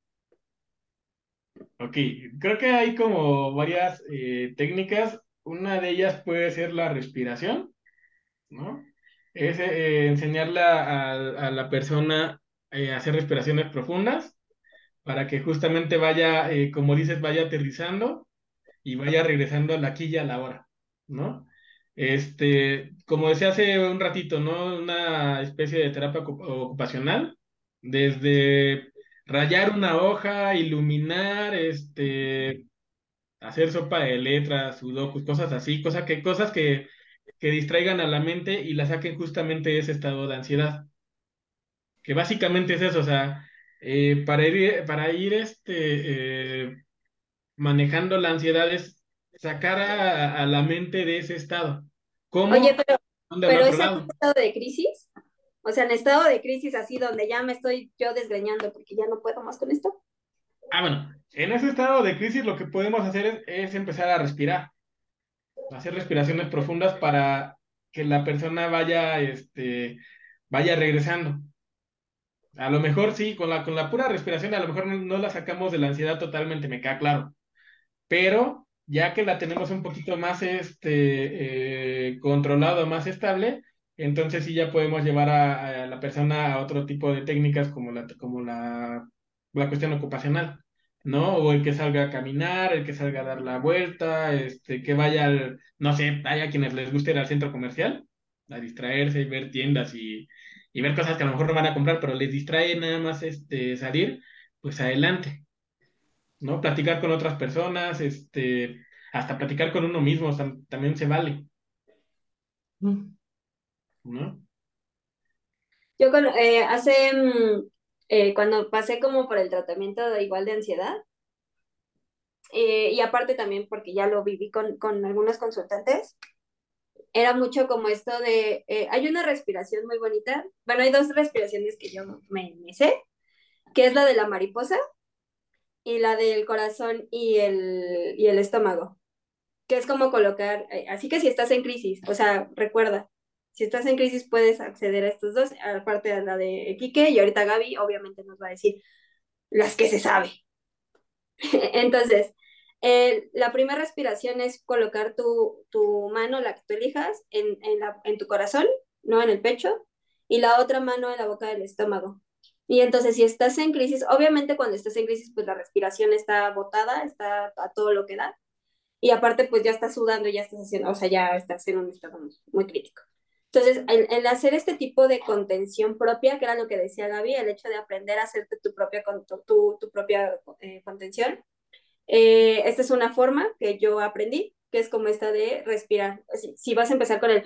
Ok, creo que hay como varias eh, técnicas. Una de ellas puede ser la respiración, ¿no? Es eh, enseñarle a, la persona eh, a hacer respiraciones profundas para que justamente vaya, como dices, vaya aterrizando y vaya regresando a la y a la hora, ¿no? Este, como decía hace un ratito, ¿no? Una especie de terapia ocupacional, desde rayar una hoja, iluminar, este, hacer sopa de letras, sudokus, cosas así, cosas que, cosas que, que distraigan a la mente y la saquen justamente de ese estado de ansiedad. Que básicamente es eso, o sea, eh, para ir, para ir este, eh, manejando la ansiedad es sacar a, la mente de ese estado. ¿Cómo? Oye, pero, pero ¿es un estado de crisis? O sea, en estado de crisis así donde ya me estoy yo desgreñando porque ya no puedo más con esto. Ah, bueno, en ese estado de crisis lo que podemos hacer es, empezar a respirar, hacer respiraciones profundas para que la persona vaya, este, vaya regresando. A lo mejor sí, con la, con la pura respiración, a lo mejor no, la sacamos de la ansiedad totalmente, me queda claro. Pero ya que la tenemos un poquito más este, eh, controlado, más estable, entonces sí ya podemos llevar a, la persona a otro tipo de técnicas como la, como la, la cuestión ocupacional, ¿no? O el que salga a caminar, el que salga a dar la vuelta, este, que vaya al, no sé, haya quienes les guste ir al centro comercial, a distraerse y ver tiendas y, y ver cosas que a lo mejor no van a comprar, pero les distrae nada más este, salir, pues adelante, ¿no? Platicar con otras personas, este, hasta platicar con uno mismo también se vale. Mm. ¿No? Yo eh, hace, mm, eh, cuando pasé como por el tratamiento de, igual de ansiedad, eh, y aparte también porque ya lo viví con, con algunos consultantes, era mucho como esto de, hay una respiración muy bonita, bueno, hay dos respiraciones que yo me, me sé, que es la de la mariposa y la del corazón y el, y el estómago, que es como colocar, así que si estás en crisis, o sea, recuerda, si estás en crisis puedes acceder a estos dos, aparte de la de Quique y ahorita Gaby obviamente nos va a decir las que se sabe. Entonces, la primera respiración es colocar tu, tu, mano, la que tú elijas, en, en, la, en tu corazón, no en el pecho, y la otra mano en la boca del estómago. Y entonces, si estás en crisis, obviamente cuando estás en crisis, pues la respiración está botada, está a todo lo que da. Y aparte, pues ya estás sudando, ya estás haciendo, o sea, ya estás en un estado muy crítico. Entonces, el, hacer este tipo de contención propia, que era lo que decía Gaby, el hecho de aprender a hacerte tu propia, tu, tu propia eh, contención, eh, esta es una forma que yo aprendí, que es como esta de respirar. Si, vas a empezar con el...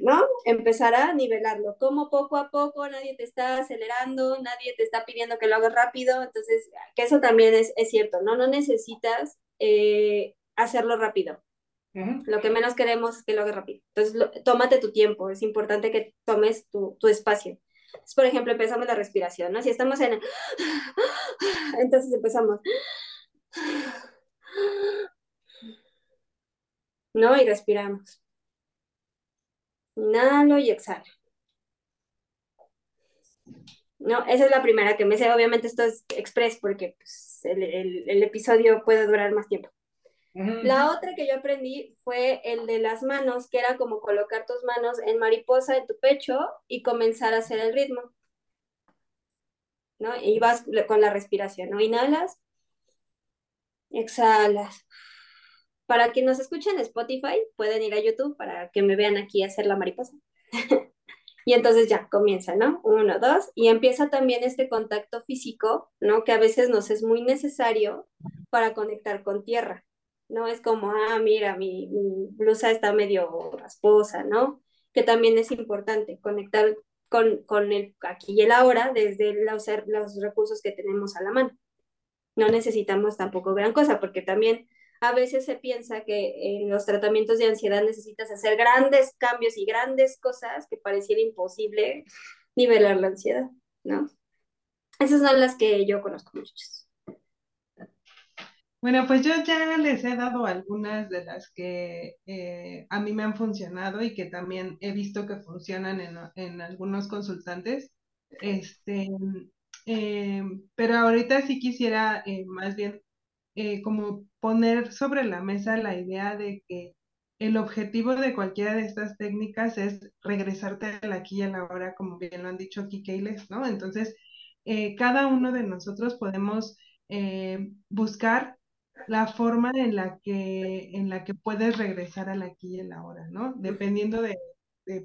¿no? Empezar a nivelarlo, como poco a poco nadie te está acelerando, nadie te está pidiendo que lo hagas rápido, entonces, que eso también es, es cierto, ¿no? No necesitas eh, hacerlo rápido, lo que menos queremos es que lo hagas rápido. Entonces, tómate tu tiempo, es importante que tomes tu, tu espacio. Por ejemplo, empezamos la respiración, ¿no? Si estamos en... Entonces empezamos... ¿No? Y respiramos. Inhalo y exhalo. No, esa es la primera que me sé. Obviamente esto es express porque pues, el, el episodio puede durar más tiempo. La otra que yo aprendí fue el de las manos, que era como colocar tus manos en mariposa en tu pecho y comenzar a hacer el ritmo. ¿No? Y vas con la respiración, ¿no? Inhalas, exhalas. Para quienes nos escuchen en Spotify, pueden ir a YouTube para que me vean aquí hacer la mariposa. y entonces ya comienza, ¿no? Uno, dos, y empieza también este contacto físico, ¿no? Que a veces nos es muy necesario para conectar con tierra. ¿No? Es como, ah, mira, mi, blusa está medio rasposa, ¿no? Que también es importante conectar con, con el aquí y el ahora desde los, los recursos que tenemos a la mano. No necesitamos tampoco gran cosa, porque también a veces se piensa que en los tratamientos de ansiedad necesitas hacer grandes cambios y grandes cosas que pareciera imposible nivelar la ansiedad, ¿no? Esas son las que yo conozco, muchos. Bueno, pues yo ya les he dado algunas de las que eh, a mí me han funcionado y que también he visto que funcionan en, algunos consultantes. Este, eh, pero ahorita sí quisiera eh, más bien como poner sobre la mesa la idea de que el objetivo de cualquiera de estas técnicas es regresarte al aquí y a la hora, como bien lo han dicho aquí Keyles, ¿no? Entonces, cada uno de nosotros podemos buscar la forma en la que, en la que puedes regresar al aquí y a la hora, ¿no? Dependiendo de,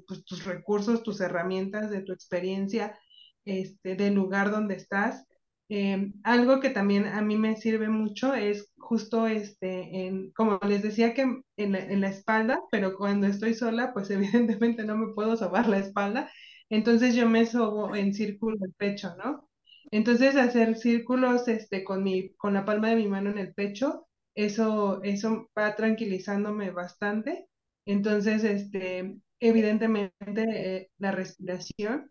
pues, tus recursos, tus herramientas, de tu experiencia, este, del lugar donde estás. Em, algo que también a mí me sirve mucho es justo este, en, como les decía que en la, en la espalda, pero cuando estoy sola, pues evidentemente no me puedo sobar la espalda, entonces yo me sobo en círculo el pecho, ¿no? Entonces, hacer círculos este, con, mi, con la palma de mi mano en el pecho, eso, eso va tranquilizándome bastante. Entonces, este, evidentemente, eh, la respiración.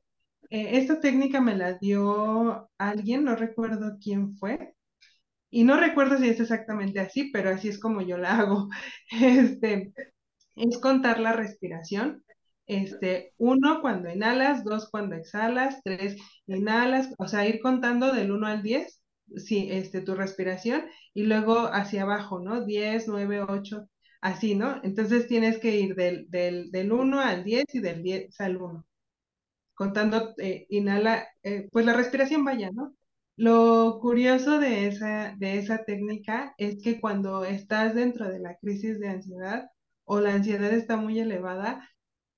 Eh, esta técnica me la dio alguien, no recuerdo quién fue, y no recuerdo si es exactamente así, pero así es como yo la hago. Este, es contar la respiración este, uno cuando inhalas, dos cuando exhalas, tres inhalas, o sea, ir contando del 1 al 10, sí, este, tu respiración, y luego hacia abajo, ¿no? 10, 9, 8, así, ¿no? Entonces tienes que ir del, del, del 1 al 10 y del 10 al 1. Contando, eh, inhala, eh, pues la respiración vaya, ¿no? Lo curioso de esa, de esa técnica es que cuando estás dentro de la crisis de ansiedad o la ansiedad está muy elevada,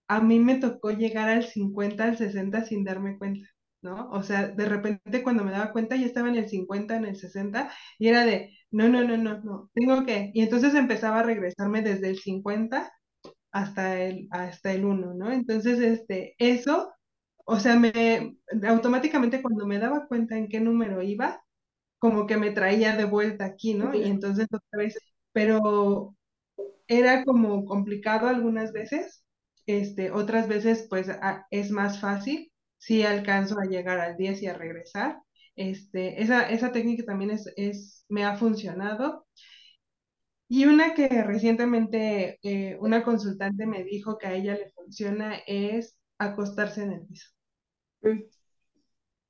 a mí me tocó llegar al 50, al 60 sin darme cuenta. ¿no? O sea, de repente cuando me daba cuenta ya estaba en el 50, en el 60 y era de, no, no, no, no, no, tengo que, y entonces empezaba a regresarme desde el 50 hasta el, hasta el 1, ¿no? Entonces, este, eso, o sea, me, automáticamente cuando me daba cuenta en qué número iba, como que me traía de vuelta aquí, ¿no? Y entonces otra vez, pero era como complicado algunas veces, este, otras veces pues es más fácil si alcanzo a llegar al 10 y a regresar. Este, esa, esa técnica también es, es, me ha funcionado. Y una que recientemente eh, una consultante me dijo que a ella le funciona es acostarse en el piso. Mm.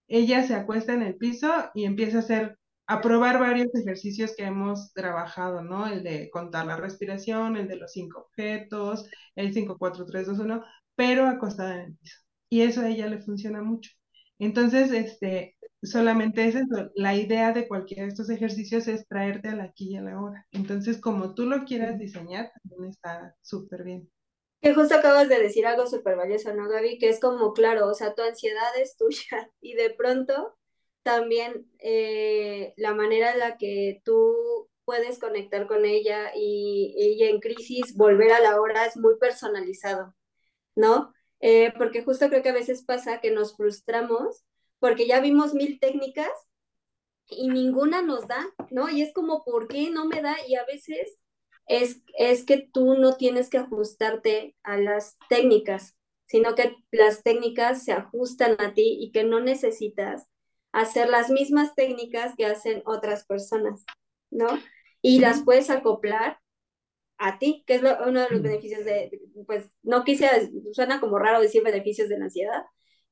Ella se acuesta en el piso y empieza a hacer, a probar varios ejercicios que hemos trabajado, ¿no? El de contar la respiración, el de los cinco objetos, el 5, 4, 3, 2, 1, pero acostada en el piso. Y eso a ella le funciona mucho. Entonces, este, solamente es eso. La idea de cualquiera de estos ejercicios es traerte al aquí y a la hora. Entonces, como tú lo quieras diseñar, también está súper bien. Que justo acabas de decir algo súper valioso, ¿no, Gaby? Que es como, claro, o sea, tu ansiedad es tuya y de pronto también eh, la manera en la que tú puedes conectar con ella y ella en crisis, volver a la hora es muy personalizado, ¿no? Eh, porque justo creo que a veces pasa que nos frustramos porque ya vimos mil técnicas y ninguna nos da, ¿no? Y es como, ¿por qué no me da? Y a veces es, es que tú no tienes que ajustarte a las técnicas, sino que las técnicas se ajustan a ti y que no necesitas hacer las mismas técnicas que hacen otras personas, ¿no? Y las puedes acoplar a ti, que es uno de los beneficios de, pues no quise, suena como raro decir beneficios de la ansiedad,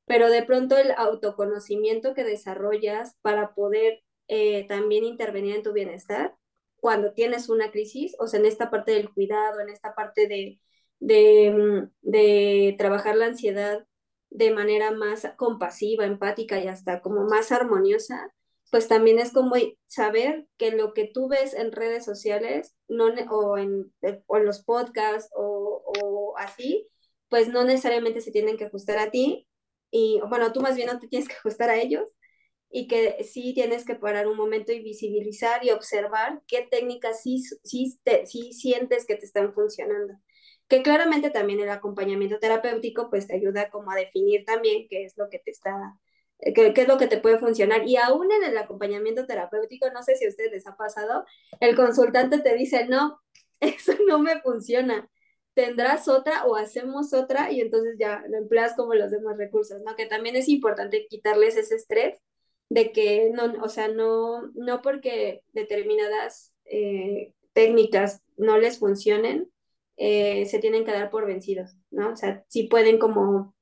pero de pronto el autoconocimiento que desarrollas para poder eh, también intervenir en tu bienestar cuando tienes una crisis, o sea, en esta parte del cuidado, en esta parte de, de, mm, de trabajar la ansiedad de manera más compasiva, empática y hasta como más armoniosa, pues también es como saber que lo que tú ves en redes sociales no, o, en, eh, o en los podcasts o, o, así, pues no necesariamente se tienen que ajustar a ti y bueno, tú más bien no te tienes que ajustar a ellos y que sí tienes que parar un momento y visibilizar y observar qué técnicas sí, sí, sí sientes que te están funcionando. Que claramente también el acompañamiento terapéutico pues te ayuda como a definir también qué es lo que te está eh, qué, es lo que te puede funcionar. Y aún en el acompañamiento terapéutico, no sé si a ustedes les ha pasado, el consultante te dice, no, eso no me funciona. Tendrás otra o hacemos otra y entonces ya lo empleas como los demás recursos, ¿no? Que también es importante quitarles ese estrés de que no, o sea, no, no porque determinadas eh, técnicas no les funcionen, eh, se tienen que dar por vencidos, ¿no? O sea, sí pueden como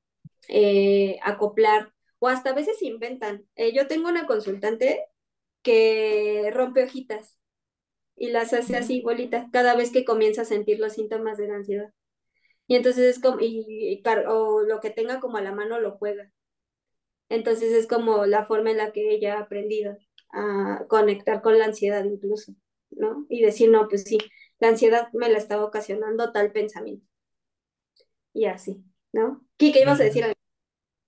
acoplar o hasta a veces inventan. Eh, yo tengo una consultante que rompe hojitas y las hace así bolitas cada vez que comienza a sentir los síntomas de la ansiedad. Y entonces es como, y, o lo que tenga como a la mano lo juega. Entonces es como la forma en la que ella ha aprendido a conectar con la ansiedad incluso, ¿no? Y decir, no, pues sí, la ansiedad me la estaba ocasionando tal pensamiento. Y así, ¿no? ¿Qué ibas a decir?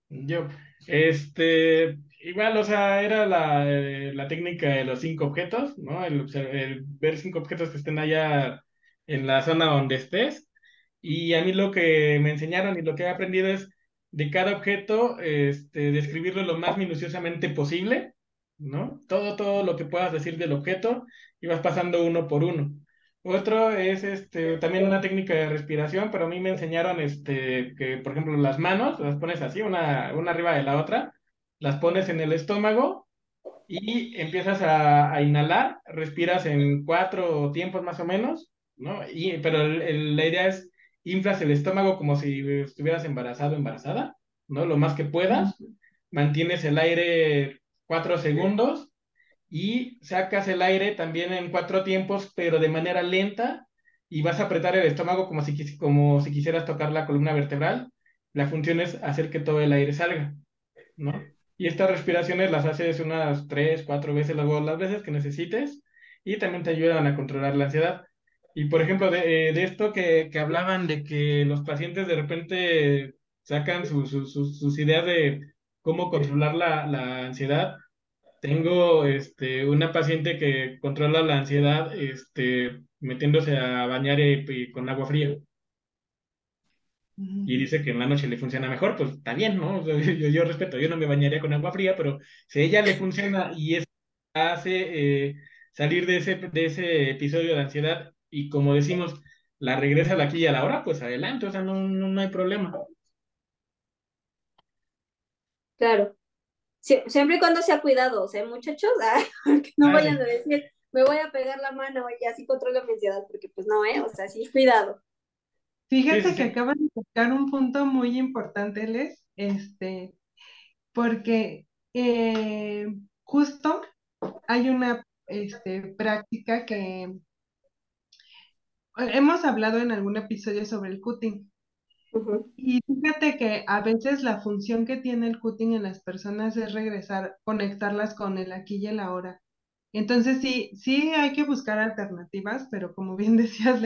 Yo, este, igual, o sea, era la, eh, la técnica de los cinco objetos, ¿no? El, el, ver cinco objetos que estén allá en la zona donde estés. Y a mí lo que me enseñaron y lo que he aprendido es de cada objeto, este, describirlo lo más minuciosamente posible, ¿no? Todo, todo lo que puedas decir del objeto y vas pasando uno por uno. Otro es este, también una técnica de respiración, pero a mí me enseñaron este, que, por ejemplo, las manos las pones así, una, una arriba de la otra, las pones en el estómago y empiezas a, inhalar, respiras en cuatro tiempos más o menos, ¿no? Y, pero la idea es inflas el estómago como si estuvieras embarazado o embarazada, ¿no? Lo más que puedas, mantienes el aire cuatro segundos y sacas el aire también en cuatro tiempos, pero de manera lenta, y vas a apretar el estómago como si, como si quisieras tocar la columna vertebral. La función es hacer que todo el aire salga. Y estas respiraciones las haces unas tres, cuatro veces, las veces que necesites, y también te ayudan a controlar la ansiedad. Y por ejemplo, de, esto que, hablaban de que los pacientes de repente sacan sus ideas de cómo controlar la, la ansiedad. Tengo este, una paciente que controla la ansiedad este, metiéndose a bañar y, con agua fría. Y dice que en la noche le funciona mejor, pues está bien, ¿no? Yo, yo, respeto, yo no me bañaría con agua fría, pero si a ella le funciona y eso hace eh, salir de ese, de ese episodio de ansiedad y como decimos, la regresa de aquí y a la hora, pues adelante, o sea, no, no, hay problema. Claro. Siempre y cuando sea cuidado, o sea, muchachos, que no ah, vayan a decir, me voy a pegar la mano y así controlo mi ansiedad, porque pues no, ¿eh? O sea, sí, cuidado. Fíjate que acaban de tocar un punto muy importante, Les, este, porque eh, justo hay una este, práctica que hemos hablado en algún episodio sobre el cutting. Y fíjate que a veces la función que tiene el cutting en las personas es regresar, conectarlas con el aquí y el ahora. Entonces sí, sí hay que buscar alternativas, pero como bien decías,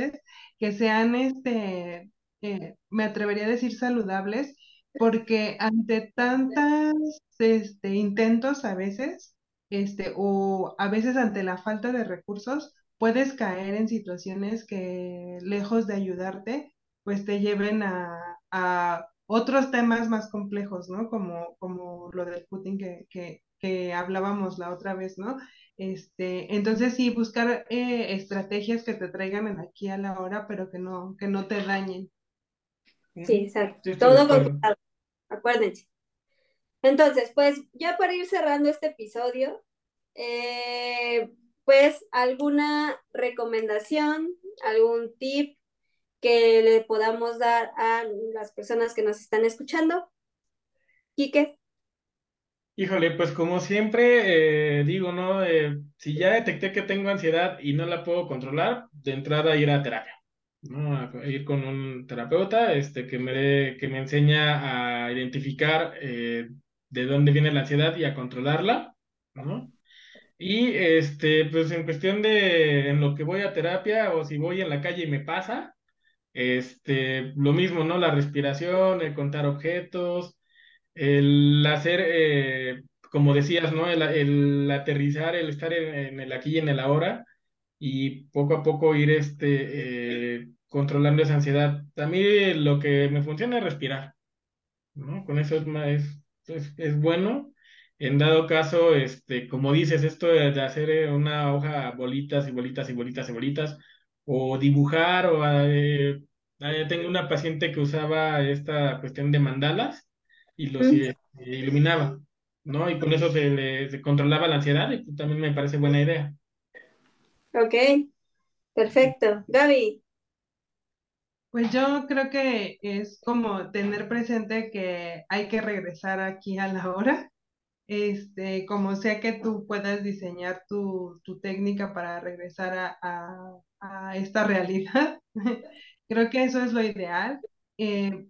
que sean, este, eh, me atrevería a decir saludables, porque ante tantos este, intentos a veces, este, o a veces ante la falta de recursos, puedes caer en situaciones que lejos de ayudarte, pues te lleven a, otros temas más complejos, ¿no? Como, como lo del Putin que, que, hablábamos la otra vez, ¿no? Este, entonces sí, buscar eh, estrategias que te traigan en aquí a la hora, pero que no, que no te dañen. Sí, exacto. Todo con acuérdense. Entonces, pues ya para ir cerrando este episodio, eh, pues alguna recomendación, algún tip que le podamos dar a las personas que nos están escuchando. Quique. Híjole, pues como siempre eh, digo, ¿no? Eh, si ya detecté que tengo ansiedad y no la puedo controlar, de entrada ir a terapia, ¿no? A ir con un terapeuta este, que, me, que me enseña a identificar eh, de dónde viene la ansiedad y a controlarla, ¿no? Y este, pues en cuestión de en lo que voy a terapia o si voy en la calle y me pasa, este, lo mismo, ¿no? La respiración, el contar objetos, el hacer, eh, como decías, ¿no? El, aterrizar, el estar en, el aquí y en el ahora y poco a poco ir este, eh, controlando esa ansiedad. A mí lo que me funciona es respirar, ¿no? Con eso es, es, es bueno en dado caso, este, como dices, esto de, hacer eh, una hoja bolitas y bolitas y bolitas y bolitas, o dibujar, o eh, eh, tengo una paciente que usaba esta cuestión de mandalas y los iluminaba, ¿no? Y con eso se le controlaba la ansiedad y pues, también me parece buena idea. Ok, perfecto. Gaby. Pues yo creo que es como tener presente que hay que regresar aquí a la hora este, como sea que tú puedas diseñar tu, técnica para regresar a, esta realidad, creo que eso es lo ideal. Eh,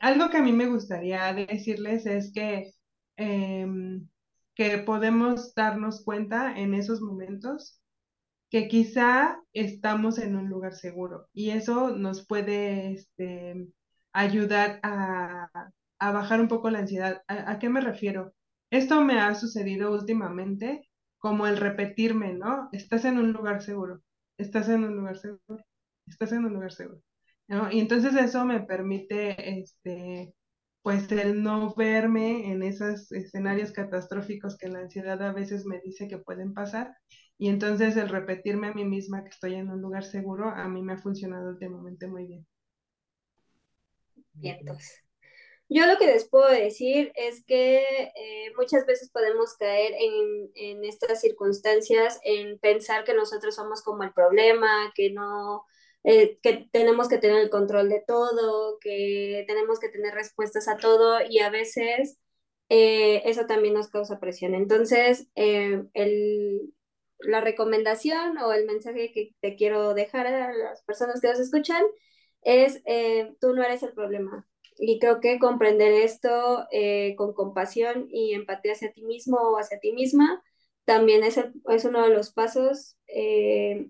algo que a mí me gustaría decirles es que, em, que podemos darnos cuenta en esos momentos que quizá estamos en un lugar seguro y eso nos puede este, ayudar a, bajar un poco la ansiedad. ¿A qué me refiero? Esto me ha sucedido últimamente como el repetirme, ¿no? Estás en un lugar seguro, estás en un lugar seguro, estás en un lugar seguro, ¿no? Y entonces eso me permite, este, pues el no verme en esos escenarios catastróficos que la ansiedad a veces me dice que pueden pasar. Y entonces el repetirme a mí misma que estoy en un lugar seguro, a mí me ha funcionado últimamente muy bien. Bien. Yo lo que les puedo decir es que eh, muchas veces podemos caer en, en, estas circunstancias, en pensar que nosotros somos como el problema, que no, eh, que tenemos que tener el control de todo, que tenemos que tener respuestas a todo y a veces eh, eso también nos causa presión. Entonces, el, la recomendación o el mensaje que te quiero dejar a las personas que nos escuchan es, tú no eres el problema y creo que comprender esto eh, con compasión y empatía hacia ti mismo o hacia ti misma también es, es uno de los pasos eh,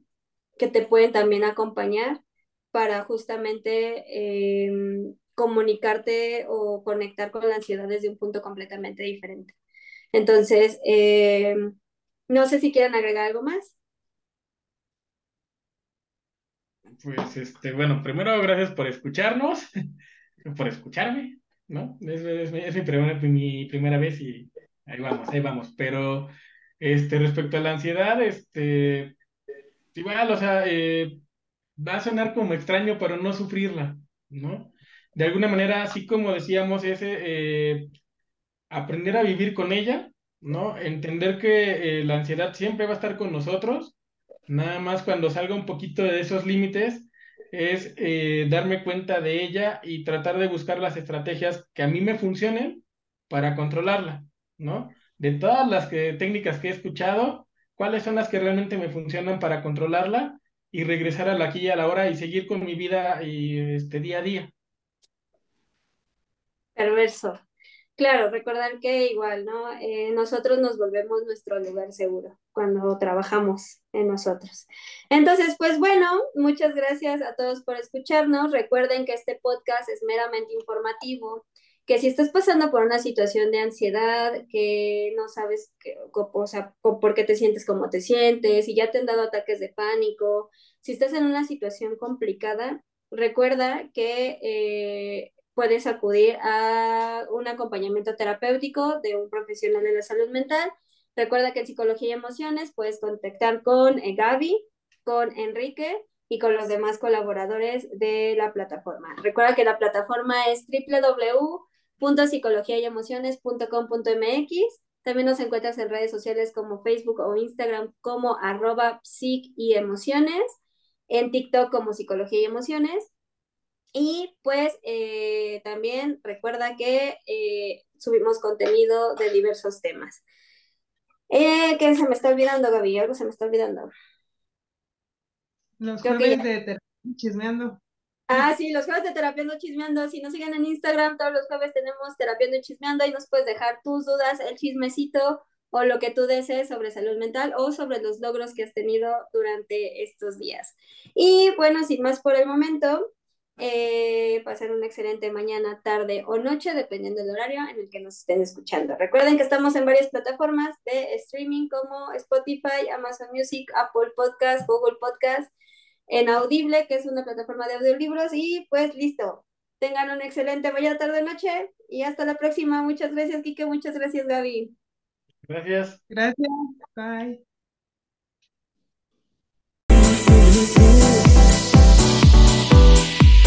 que te pueden también acompañar para justamente em, comunicarte o conectar con la ansiedad desde un punto completamente diferente. Entonces, eh, no sé si quieren agregar algo más. Pues, este, bueno, primero gracias por escucharnos, por escucharme, ¿no? Es, es, mi, primera, mi primera vez y ahí vamos, ahí vamos. Pero, este, respecto a la ansiedad, este, igual, o sea, eh, va a sonar como extraño, pero no sufrirla, ¿no? De alguna manera, así como decíamos, ese, eh, aprender a vivir con ella, ¿no? Entender que eh, la ansiedad siempre va a estar con nosotros, nada más cuando salga un poquito de esos límites, es eh, darme cuenta de ella y tratar de buscar las estrategias que a mí me funcionen para controlarla, ¿no? De todas las técnicas que he escuchado, ¿cuáles son las que realmente me funcionan para controlarla y regresar a la aquí y a la hora y seguir con mi vida y este día a día? Perverso. Claro, recordar que igual, ¿no? Eh, nosotros nos volvemos nuestro lugar seguro cuando trabajamos en nosotros. Entonces, pues bueno, muchas gracias a todos por escucharnos. Recuerden que este podcast es meramente informativo, que si estás pasando por una situación de ansiedad, que no sabes, que, o sea, por qué te sientes como te sientes, si ya te han dado ataques de pánico, si estás en una situación complicada, recuerda que eh, puedes acudir a un acompañamiento terapéutico de un profesional de la salud mental. Recuerda que en psicología y emociones puedes contactar con eh, Gaby, con Enrique y con los demás colaboradores de la plataforma. Recuerda que la plataforma es www.psicologiayemociones.com.mx. También nos encuentras en redes sociales como Facebook o Instagram como arroba psic y emociones, en TikTok como psicología y emociones y pues eh, también recuerda que eh, subimos contenido de diversos temas. Eh, ¿Qué se me está olvidando, Gaby? Algo se me está olvidando. Los jueves de terapia chismeando. Ah, sí, los jueves de Terapiando Chismeando. Si nos siguen en Instagram, todos los jueves tenemos Terapiando Chismeando y nos puedes dejar tus dudas, el chismecito o lo que tú desees sobre salud mental o sobre los logros que has tenido durante estos días. Y bueno, sin más por el momento, eh, pasar una excelente mañana, tarde o noche, dependiendo del horario en el que nos estén escuchando. Recuerden que estamos en varias plataformas de streaming como Spotify, Amazon Music, Apple Podcast, Google Podcast, en Audible, que es una plataforma de audiolibros. Y pues listo. Tengan una excelente mañana, tarde, o noche y hasta la próxima. Muchas gracias, Kike. Muchas gracias, Gaby. Gracias. Gracias. Bye.